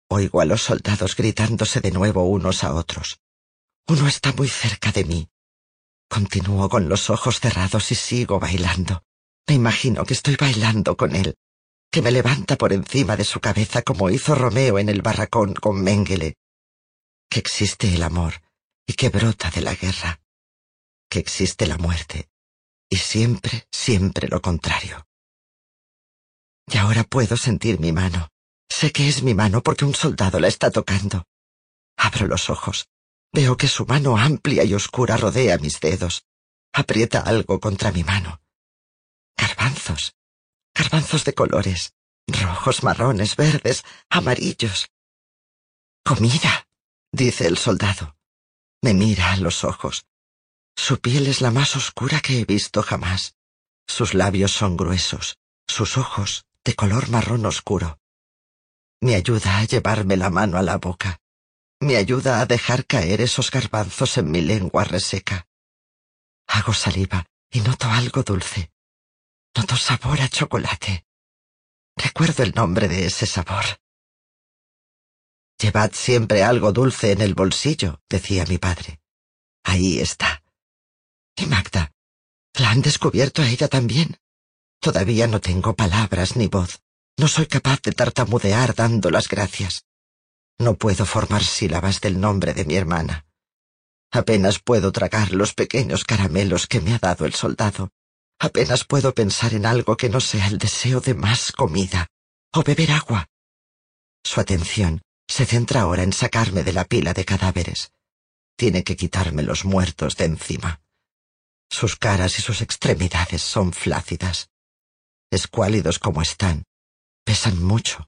Oigo a los soldados gritándose de nuevo unos a otros. Uno está muy cerca de mí, Continúo con los ojos cerrados y sigo bailando. Me imagino que estoy bailando con él, que me levanta por encima de su cabeza como hizo Romeo en el barracón con Mengele, que existe el amor y que brota de la guerra, que existe la muerte y siempre, siempre lo contrario. Y ahora puedo sentir mi mano. Sé que es mi mano porque un soldado la está tocando. Abro los ojos. Veo que su mano amplia y oscura rodea mis dedos. Aprieta algo contra mi mano. Garbanzos. Garbanzos de colores. Rojos, marrones, verdes, amarillos. Comida, dice el soldado. Me mira a los ojos. Su piel es la más oscura que he visto jamás. Sus labios son gruesos, sus ojos de color marrón oscuro. Me ayuda a llevarme la mano a la boca me ayuda a dejar caer esos garbanzos en mi lengua reseca. Hago saliva y noto algo dulce. Noto sabor a chocolate. Recuerdo el nombre de ese sabor. Llevad siempre algo dulce en el bolsillo, decía mi padre. Ahí está. ¿Y Magda? ¿La han descubierto a ella también? Todavía no tengo palabras ni voz. No soy capaz de tartamudear dando las gracias. No puedo formar sílabas del nombre de mi hermana. Apenas puedo tragar los pequeños caramelos que me ha dado el soldado. Apenas puedo pensar en algo que no sea el deseo de más comida o beber agua. Su atención se centra ahora en sacarme de la pila de cadáveres. Tiene que quitarme los muertos de encima. Sus caras y sus extremidades son flácidas. Escuálidos como están, pesan mucho,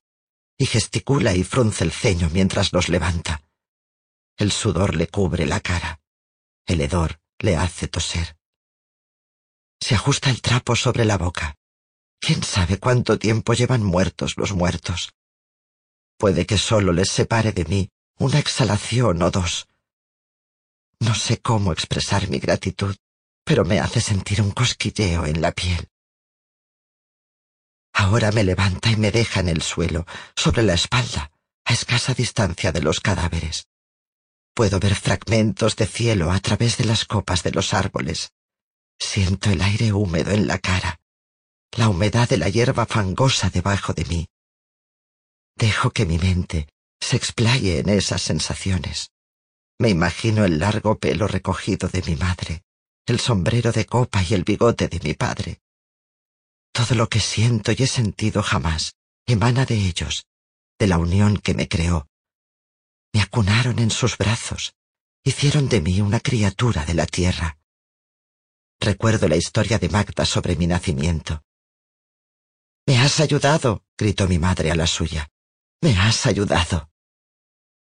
y gesticula y frunce el ceño mientras los levanta. El sudor le cubre la cara. El hedor le hace toser. Se ajusta el trapo sobre la boca. ¿Quién sabe cuánto tiempo llevan muertos los muertos? Puede que solo les separe de mí una exhalación o dos. No sé cómo expresar mi gratitud, pero me hace sentir un cosquilleo en la piel. Ahora me levanta y me deja en el suelo, sobre la espalda, a escasa distancia de los cadáveres. Puedo ver fragmentos de cielo a través de las copas de los árboles. Siento el aire húmedo en la cara, la humedad de la hierba fangosa debajo de mí. Dejo que mi mente se explaye en esas sensaciones. Me imagino el largo pelo recogido de mi madre, el sombrero de copa y el bigote de mi padre. Todo lo que siento y he sentido jamás emana de ellos, de la unión que me creó, me acunaron en sus brazos, hicieron de mí una criatura de la tierra. Recuerdo la historia de Magda sobre mi nacimiento. Me has ayudado, gritó mi madre a la suya. Me has ayudado.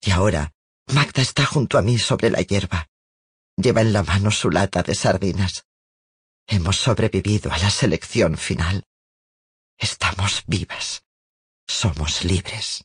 Y ahora Magda está junto a mí sobre la hierba. Lleva en la mano su lata de sardinas. Hemos sobrevivido a la selección final. Estamos vivas. Somos libres.